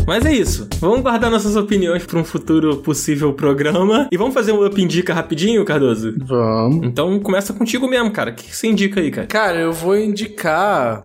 Mas é isso. Vamos guardar nossas opiniões para um futuro possível programa. E vamos fazer um Up Indica rapidinho, Cardoso? Vamos. Então começa contigo mesmo, cara. O que que você indica aí, cara? Cara, eu vou indicar.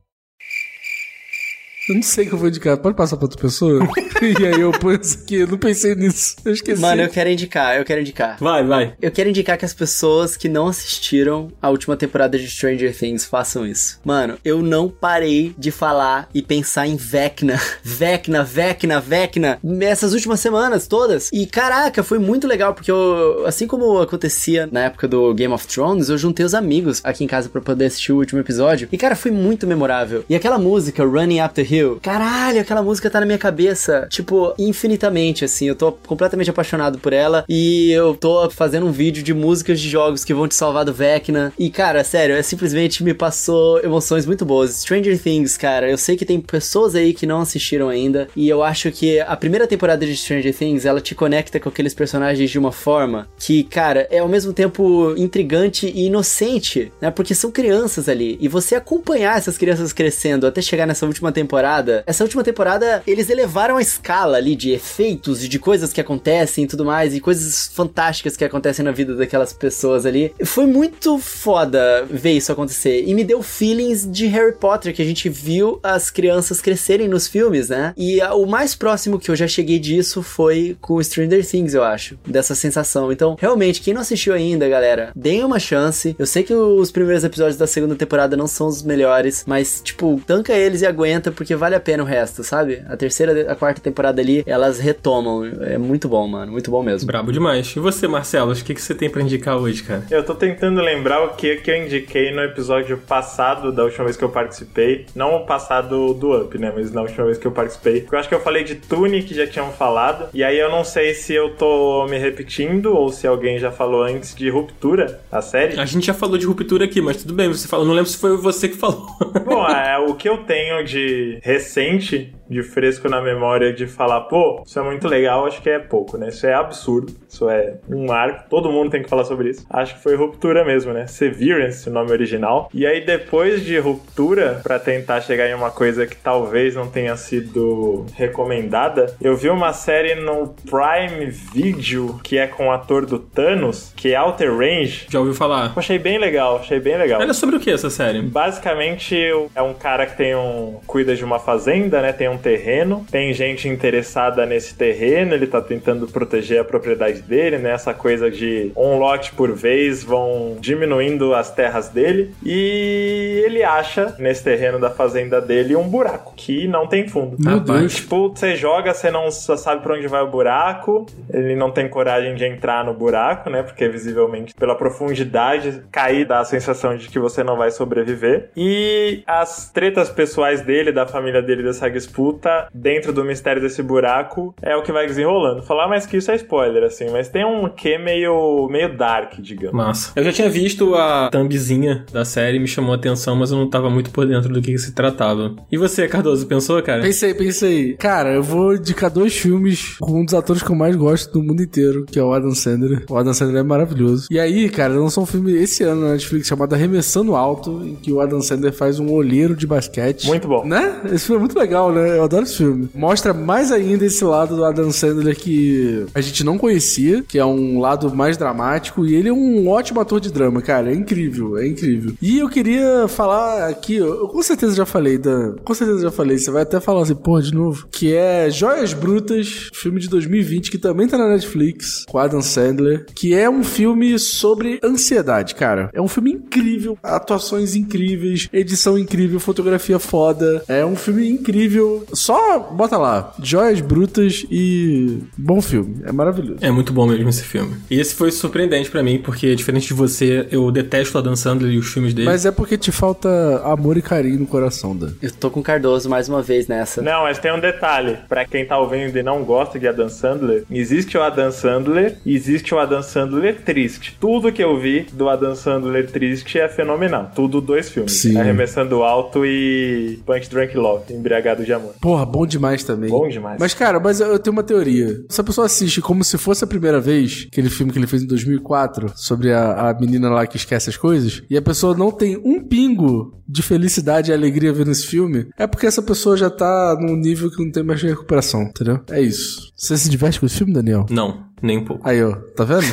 Eu não sei o que eu vou indicar. Pode passar pra outra pessoa? e aí eu isso aqui. Eu não pensei nisso. Eu esqueci. Mano, eu quero indicar, eu quero indicar. Vai, vai. Eu quero indicar que as pessoas que não assistiram a última temporada de Stranger Things façam isso. Mano, eu não parei de falar e pensar em Vecna. Vecna, Vecna, Vecna. Essas últimas semanas todas. E caraca, foi muito legal, porque eu, assim como acontecia na época do Game of Thrones, eu juntei os amigos aqui em casa pra poder assistir o último episódio. E cara, foi muito memorável. E aquela música, Running Up the Hill, caralho, aquela música tá na minha cabeça, tipo, infinitamente, assim. Eu tô completamente apaixonado por ela. E eu tô fazendo um vídeo de músicas de jogos que vão te salvar do Vecna. E, cara, sério, é simplesmente me passou emoções muito boas. Stranger Things, cara, eu sei que tem pessoas aí que não assistiram ainda. E eu acho que a primeira temporada de Stranger Things, ela te conecta com aqueles personagens de uma forma que, cara, é ao mesmo tempo intrigante e inocente, né? Porque são crianças ali. E você acompanhar essas crianças crescendo até chegar nessa última temporada. Essa última temporada, eles elevaram a escala ali de efeitos e de coisas que acontecem e tudo mais. E coisas fantásticas que acontecem na vida daquelas pessoas ali. Foi muito foda ver isso acontecer. E me deu feelings de Harry Potter, que a gente viu as crianças crescerem nos filmes, né? E a- o mais próximo que eu já cheguei disso foi com Stranger Things, eu acho. Dessa sensação. Então, realmente, quem não assistiu ainda, galera, deem uma chance. Eu sei que os primeiros episódios da segunda temporada não são os melhores, mas, tipo, tanca eles e aguenta, porque vale a pena o resto, sabe? A terceira, a quarta temporada ali, elas retomam. É muito bom, mano. Muito bom mesmo. Brabo demais. E você, Marcelo? O que, que você tem pra indicar hoje, cara? Eu tô tentando lembrar o que que eu indiquei no episódio passado, da última vez que eu participei. Não o passado do Up, né? Mas na última vez que eu participei. Porque eu acho que eu falei de Tune, que já tinham falado. E aí eu não sei se eu tô me repetindo ou se alguém já falou antes de Ruptura, a série. A gente já falou de ruptura aqui, mas tudo bem, você falou. Não lembro se foi você que falou. Bom, é, o que eu tenho de recente, de fresco na memória, de falar, pô, isso é muito legal, acho que é pouco, né? Isso é absurdo. Isso é um marco. Todo mundo tem que falar sobre isso. Acho que foi Ruptura mesmo, né? Severance, o nome original. E aí, depois de Ruptura, pra tentar chegar em uma coisa que talvez não tenha sido recomendada, eu vi uma série no Prime Video que é com o ator do Thanos, que é Outer Range. Já ouviu falar? Eu achei bem legal, achei bem legal. Ela é sobre o que essa série? Basicamente, é um cara que tem um. cuida de uma fazenda, né? Tem um terreno. Tem gente interessada nesse terreno. Ele tá tentando proteger a propriedade dele, né? Essa coisa de um lote por vez vão diminuindo as terras dele. E ele acha nesse terreno da fazenda dele um buraco que não tem fundo. Meu. Deus. Tipo, você joga, você não só sabe pra onde vai o buraco. Ele não tem coragem de entrar no buraco, né? Porque visivelmente, pela profundidade, cair dá a sensação de que você não vai sobreviver. E as tretas pessoais dele, da família dele, dessa disputa, dentro do mistério desse buraco, é o que vai desenrolando. Falar mais que isso é spoiler, assim, mas tem um quê meio, meio dark, digamos. Massa. Eu já tinha visto a thumbzinha da série, me chamou a atenção, mas eu não tava muito por dentro do que, que se tratava. E você, Cardoso, pensou, cara? Pensei, pensei. Cara, eu vou indicar dois filmes com um dos atores que eu mais gosto do mundo inteiro, que é o Adam Sandler. O Adam Sandler é maravilhoso. E aí, cara, lançou um filme esse ano na Netflix chamado Arremessando Alto, em que o Adam Sandler faz um olheiro de basquete. Muito bom. Né? Esse filme é muito legal, né? Eu adoro esse filme. Mostra mais ainda esse lado do Adam Sandler que a gente não conhecia, que é um lado mais dramático, e ele é um ótimo ator de drama, cara. É incrível, é incrível. E eu queria falar aqui, eu com certeza já falei, Dan, com certeza já falei, você vai até falar assim, porra, de novo, que é Joias Brutas, filme de 2020, que também tá na Netflix, com Adam Sandler, que é um filme sobre ansiedade, cara. É um filme incrível, atuações incríveis, edição incrível, fotografia foda. É um filme incrível. Só bota lá, Joias Brutas e bom filme. É maravilhoso. É muito bom mesmo esse filme. E esse foi surpreendente pra mim, porque diferente de você, eu detesto o Adam Sandler e os filmes dele. Mas é porque te falta amor e carinho no coração, Dan. Eu tô com o Cardoso mais uma vez nessa. Não, mas tem um detalhe. Pra quem tá ouvindo e não gosta de Adam Sandler, existe o Adam Sandler e existe o Adam Sandler triste. Tudo que eu vi do Adam Sandler triste é fenomenal. Tudo dois filmes. Sim. Arremessando Alto e Punch Drunk Love, Embriagado de Amor. Porra, bom demais também. Bom demais. Mas, cara, mas eu tenho uma teoria. Se a pessoa assiste como se fosse a primeira vez, aquele filme que ele fez em 2004, sobre a, a menina lá que esquece as coisas, e a pessoa não tem um pingo de felicidade e alegria vendo esse filme, é porque essa pessoa já tá num nível que não tem mais recuperação, entendeu? É isso. Você se diverte com esse filme, Daniel? Não, nem um pouco. Aí, ó, tá vendo?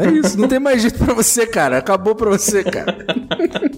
É isso, não tem mais jeito pra você, cara. Acabou pra você, cara.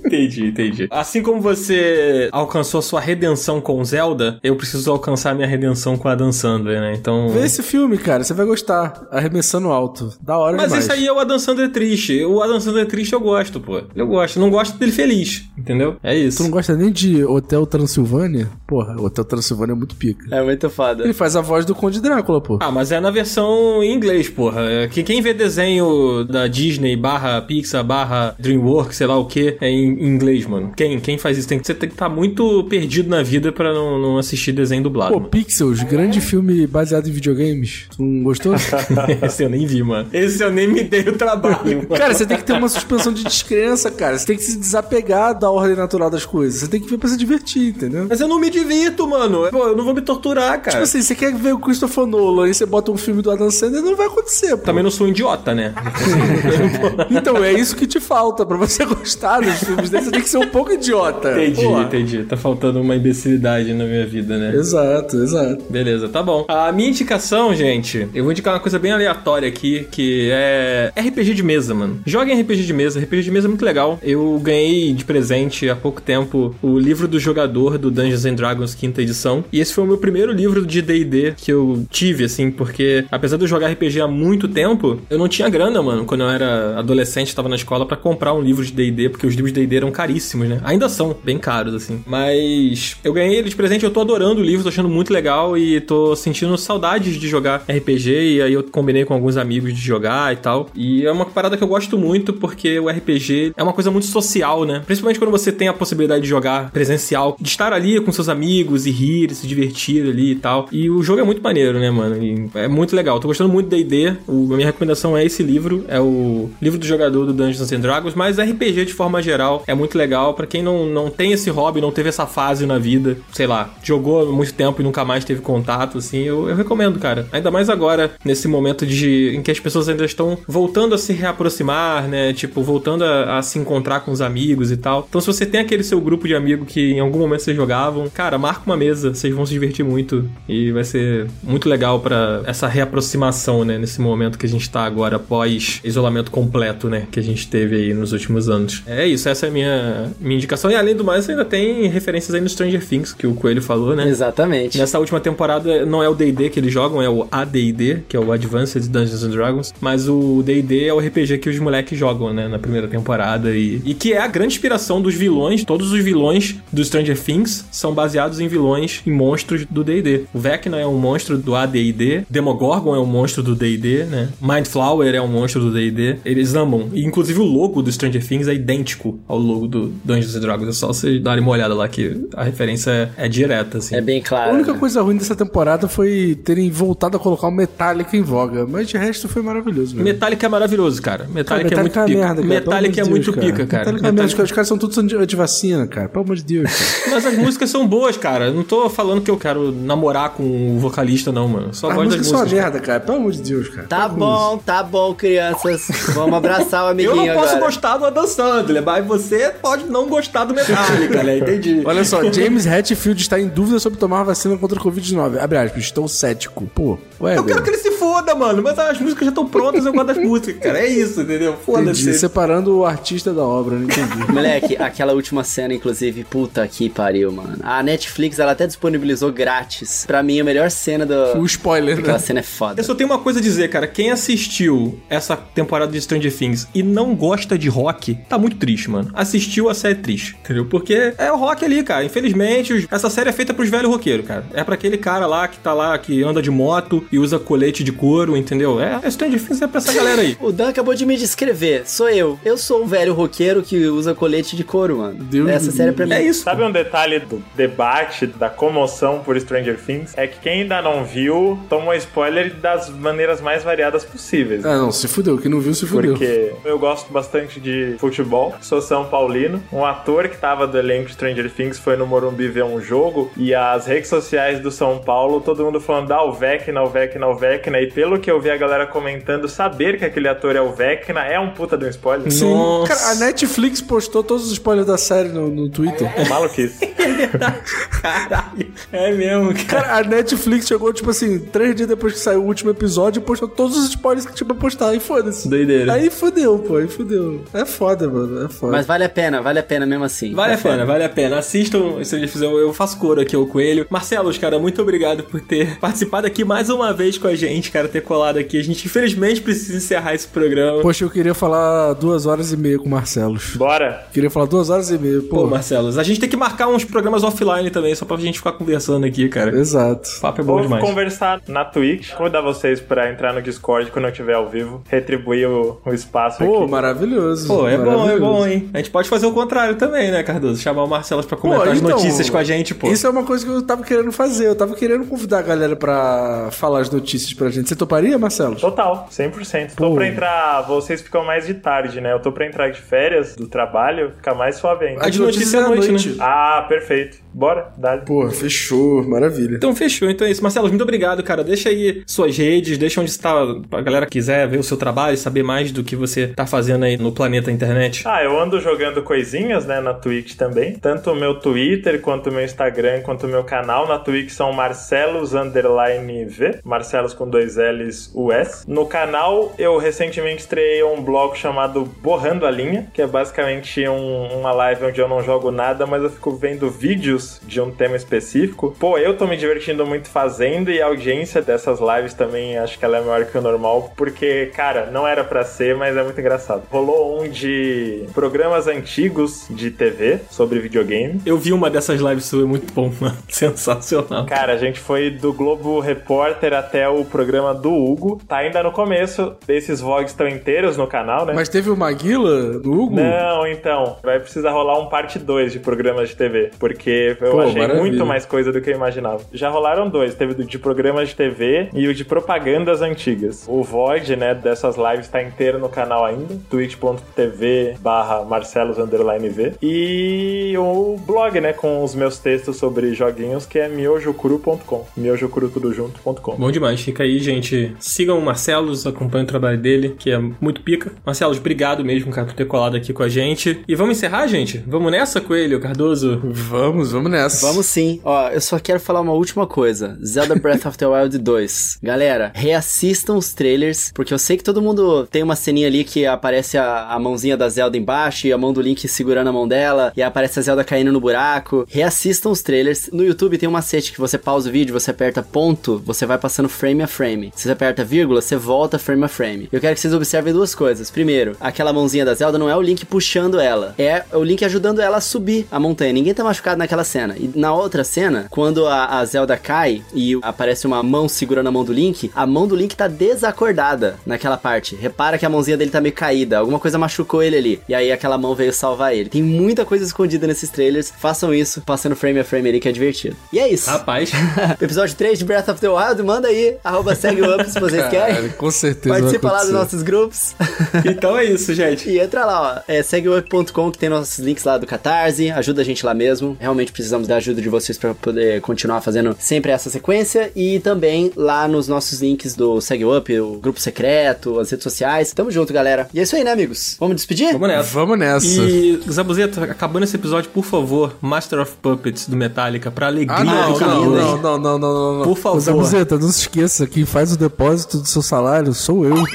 Entendi, entendi. Assim como você alcançou a sua redenção com Zelda, eu preciso alcançar a minha redenção com a Adam Sandler, né? Então. Vê esse filme, cara, você vai gostar. Arremessando alto. Da hora Mas demais. esse aí é o Adam Sandler triste. O Adam Sandler triste eu gosto, pô. Eu gosto. Não gosto dele feliz, entendeu? É isso. Tu não gosta nem de Hotel Transilvânia? Porra, Hotel Transilvânia é muito pica. É muito foda. Ele faz a voz do Conde Drácula, pô. Ah, mas é na versão em inglês, porra. É Que quem vê desenho da Disney barra Pixar barra DreamWorks, sei lá o que, é em inglês, mano. Quem, quem faz isso? Tem que, você tem que estar muito perdido na vida pra não, não assistir desenho dublado. Pô, mano. Pixels, grande filme baseado em videogames. Tu não gostou? Esse eu nem vi, mano. Esse eu nem me dei o trabalho, mano. Cara, você tem que ter uma suspensão de descrença, cara. Você tem que se desapegar da ordem natural das coisas. Você tem que ver pra se divertir, entendeu? Mas eu não me divirto, mano. Pô, eu não vou me torturar, cara. Tipo assim, você quer ver o Christopher Nolan e você bota um filme do Adam Sandler, não vai acontecer, pô. Também não sou um idiota, né? Então, é isso que te falta. Pra você gostar dos filmes dele, você tem que ser um pouco idiota. Entendi, Porra. entendi. Tá faltando uma imbecilidade na minha vida, né? Exato, exato. Beleza, tá bom. A minha indicação, gente, eu vou indicar uma coisa bem aleatória aqui, que é RPG de mesa, mano. Joguem RPG de mesa. RPG de mesa é muito legal. Eu ganhei de presente há pouco tempo o livro do jogador do Dungeons and Dragons quinta edição. E esse foi o meu primeiro livro de D&D que eu tive, assim, porque apesar de eu jogar RPG há muito tempo, eu não tinha grana, mano, quando eu era adolescente, tava na escola pra comprar um livro de D&D, porque os livros de D&D eram caríssimos, né? Ainda são bem caros, assim. Mas eu ganhei ele de presente, eu tô adorando o livro, tô achando muito legal e tô sentindo saudades de jogar RPG e aí eu combinei com alguns amigos de jogar e tal. E é uma parada que eu gosto muito porque o RPG é uma coisa muito social, né? Principalmente quando você tem a possibilidade de jogar presencial, de estar ali com seus amigos e rir, se divertir ali e tal. E o jogo é muito maneiro, né, mano? E é muito legal. Tô gostando muito de D&D. O- A minha recomendação é esse livro, é o livro do jogador do Dungeons and Dragons, mas RPG de forma geral é muito legal Pra quem não, não tem esse hobby, não teve essa fase na vida, sei lá, jogou muito tempo e nunca mais teve contato, assim, eu, eu recomendo, cara. Ainda mais agora, nesse momento de em que as pessoas ainda estão voltando a se reaproximar, né? Tipo, voltando a, a se encontrar com os amigos e tal. Então, se você tem aquele seu grupo de amigos que em algum momento vocês jogavam, cara, marca uma mesa, vocês vão se divertir muito e vai ser muito legal pra essa reaproximação, né? Nesse momento que a gente tá agora pós isolamento completo, né? Que a gente teve aí nos últimos anos. É isso, essa é a minha, minha indicação. E além do mais, ainda tem referências aí no Stranger Things, que o Coelho falou, né? Exatamente. Nessa última temporada não é o D&D que eles jogam, é o AD&D, que é o Advanced Dungeons and Dragons, mas o D&D é o RPG que os moleques jogam, né, na primeira temporada e, e que é a grande inspiração dos vilões, todos os vilões do Stranger Things são baseados em vilões e monstros do D&D. O Vecna é um monstro do AD&D, Demogorgon é um monstro do D&D, né? Mindflower é um monstro do D&D. Eles amam. E inclusive o logo do Stranger Things é idêntico ao logo do Dungeons and Dragons. É só vocês darem uma olhada lá que a referência é, é direta, assim. É bem A claro. única né? coisa ruim dessa temporada foi terem voltado a colocar o Metallica em voga, mas de resto foi maravilhoso. mesmo. Metallica é maravilhoso, cara. Metallica, Cara, é muito Metallica pica. merda, cara. Metallica é amor de muito Deus, pica, cara. Metallica é merda. Os caras- são todos anti- antivacina, cara. Pelo amor de Deus. cara. Mas as músicas são boas, cara. Não tô falando que eu quero namorar com o vocalista, não, mano. Só As gosto das músicas são uma músicas. merda, cara. Pelo amor de Deus. Deus, cara. Tá com bom, tá bom, crianças. Vamos abraçar o Eu amiguinho não posso agora. gostar do Adam Sandler, mas você pode não gostar do Metallica, né? Entendi. Olha só, James Hetfield está em dúvida sobre tomar vacina contra a Covid-19. Abre aspas, estou cético. Pô, ué, Eu quero que ele se foda, mano. Mas as músicas já estão prontas, eu gosto das músicas, cara. É isso, entendeu? Foda-se. Separando o artista da obra, não entendi. Moleque, aquela última cena, inclusive, puta que pariu, mano. A Netflix, ela até disponibilizou grátis. Pra mim, a melhor cena do... o spoiler, Aquela né? cena é foda. Eu só tenho uma coisa a dizer, cara. Quem assistiu essa temporada de Stranger Things e não gosta de rock, tá muito triste, mano. Assistiu a série triste, entendeu? Porque é o rock ali, cara. Infelizmente, os- essa série é feita pros velhos roqueiros, cara. É pra aquele cara lá que tá lá, que anda de moto e usa colete de couro, entendeu? É, é Stranger Things é pra essa galera aí. O Dan acabou de me descrever. Sou eu. Eu sou um velho roqueiro que usa colete de couro, mano. Deus Essa série é pra mim. É isso. Sabe um detalhe do debate, da comoção por Stranger Things? É que quem ainda não viu tomou spoiler das maneiras mais variadas possíveis. Ah, não, se fudeu. Quem não viu, se fudeu. Porque eu gosto bastante de futebol, sou São Paulino. Um ator que tava do elenco de Stranger Things foi no Morumbi ver um jogo e as redes sociais do São Paulo, todo mundo falando ah, o Vecna, o Vecna, o Vecna. E pelo que eu vi a galera comentando, saber que aquele ator é o Vecna é um puta de um spoiler. Sim. Nossa. Cara, a Netflix postou todos os spoilers da série no, no Twitter. Maluquice. Caralho. É mesmo, cara. Cara, a Netflix chegou, tipo assim, três dias depois que saiu o último episódio e postou todos os spoilers que tinha pra postar. E foda-se. Doideira. Aí fudeu, pô. Aí fudeu. É foda, mano. É foda. Mas vale a pena, vale a pena mesmo assim. Vale É a pena, foda. vale a pena. Assistam, se eles fizeram, eu faço coro aqui ao Coelho. Marcelos, cara, muito obrigado por ter participado aqui mais uma vez com a gente, cara, ter colado aqui. A gente infelizmente precisa encerrar esse programa. Poxa, eu queria falar duas horas e meia com o Marcelos. Bora. Queria falar duas horas e meia, pô. Pô, Marcelos, a gente tem que marcar uns programas offline também, só pra gente ficar conversando aqui, cara. Exato. O papo é bom Vou demais. conversar na Twitch, convidar vocês pra entrar no Discord quando eu estiver ao vivo, retribuir o, o espaço Pô, aqui. maravilhoso. Pô, é bom, é maravilhoso. bom, hein? A gente pode fazer o contrário também, né, Cardoso? Chamar o Marcelos pra comentar Pô, as então, notícias com a gente, pô. Isso é uma coisa que eu tava querendo fazer. Eu tava querendo convidar a galera pra falar as notícias pra gente. Você toparia, Marcelo? Total, 100%. Tô Pô. pra entrar, vocês ficam mais de tarde, né? Eu tô pra entrar de férias do trabalho, ficar mais suave ainda. A de notícias é à noite, né? Ah, perfeito. Bora, dá. Pô, fechou. Maravilha. Então fechou, então é isso. Marcelo, muito obrigado, cara. Deixa aí suas redes, deixa onde está a galera que quiser ver o seu trabalho e saber mais do que você tá fazendo aí no planeta internet. Ah, eu ando jogando coisinhas, né, na Twitch também. Tanto o meu Twitter, quanto o meu Instagram, quanto o meu canal na Twitch são Marcelos underline V, Marcelos com dois L's US. No canal, eu recentemente estreiei um blog chamado Borrando a Linha, que é basicamente um- uma live onde eu não jogo nada, mas eu fico vendo vídeos de um tema específico. Pô, eu tô me divertindo muito fazendo e a audiência dessas lives também acho que ela é maior que o normal, porque, cara, não era pra ser, mas é muito engraçado. Rolou um de programas antigos de TV sobre videogame. Eu vi uma dessas lives suas, é muito bom, mano. Sensacional. Cara, a gente foi do Globo Repórter até o programa do Hugo. Tá ainda no começo. Esses vlogs estão inteiros no canal, né? Mas teve o Maguila do Hugo? Não, então. Vai precisar rolar um parte 2 de programas de TV. Porque eu Pô, achei maravilha. muito mais coisa do que eu imaginava. Já rolaram dois. Teve o de programas de TV e o de propagandas antigas. O VOD, né, dessas lives tá inteiro no canal ainda. twitch.tv barra Marcelos underline V. E o blog, né, com os meus textos sobre joguinhos, que é miojocuru.com. Miojocuru tudo junto.com. Bom demais, fica aí, gente. Sigam o Marcelos, acompanhem o trabalho dele, que é muito pica. Marcelos, obrigado mesmo, cara, por ter colado aqui com a gente. E vamos encerrar, gente? Vamos nessa, Coelho, Cardoso? Vamos, vamos nessa. Vamos sim. Ó, eu só quero falar uma última coisa. Zelda Breath of the Wild 2. Galera, reassistam os trailers, porque eu sei que todo mundo tem uma ceninha ali que aparece a, a mãozinha da Zelda embaixo e a mão do Link segurando a mão dela, e aparece a Zelda caindo no buraco. Reassistam os trailers. No YouTube tem um macete que você pausa o vídeo, você aperta ponto, você vai passando frame a frame. Se você aperta vírgula, você volta frame a frame. Eu quero que vocês observem duas coisas. Primeiro, aquela mãozinha da Zelda não é o Link puxando ela, é o Link ajudando ela a subir a montanha. Ninguém tá machucado naquela cena. E na outra cena, quando a, a Zelda cai e aparece uma mão segurando a mão do Link, a mão do Link tá desacordada naquela parte. Repara que a mãozinha dele tá meio caída, alguma coisa machucou ele ali. E aí aquela mão veio salvar ele. Tem muita coisa escondida nesses trailers. Façam isso, passando frame a frame ali que é divertido. E é isso. Rapaz, Episódio 3 de Breath of the Wild, manda aí, arroba segue o up se vocês querem. Caralho, com certeza Participa lá dos nossos grupos. então é isso, gente. E entra lá, ó. É segueup.com que tem nossos links lá do Catarse. Ajuda a gente lá mesmo. Realmente precisamos da ajuda de vocês para poder continuar fazendo sempre essa sequência e também lá nos nossos links do Segue Up, o grupo secreto, as redes sociais. Tamo junto, galera. E é isso aí, né, amigos? Vamos despedir? Vamos nessa. Vamos nessa. E, Zabuzeta, acabando esse episódio, por favor, Master of Puppets do Metallica, pra alegria Ah, não, do não, Camilo. não, não, não, não, não, não. Por favor. Zabuzeta, não se esqueça, quem faz o depósito do seu salário sou eu.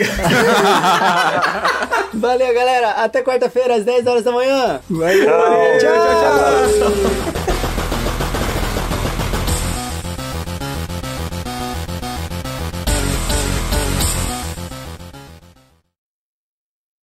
Valeu, galera. Até quarta-feira, às 10 horas da manhã. Valeu, tchau, tchau, tchau.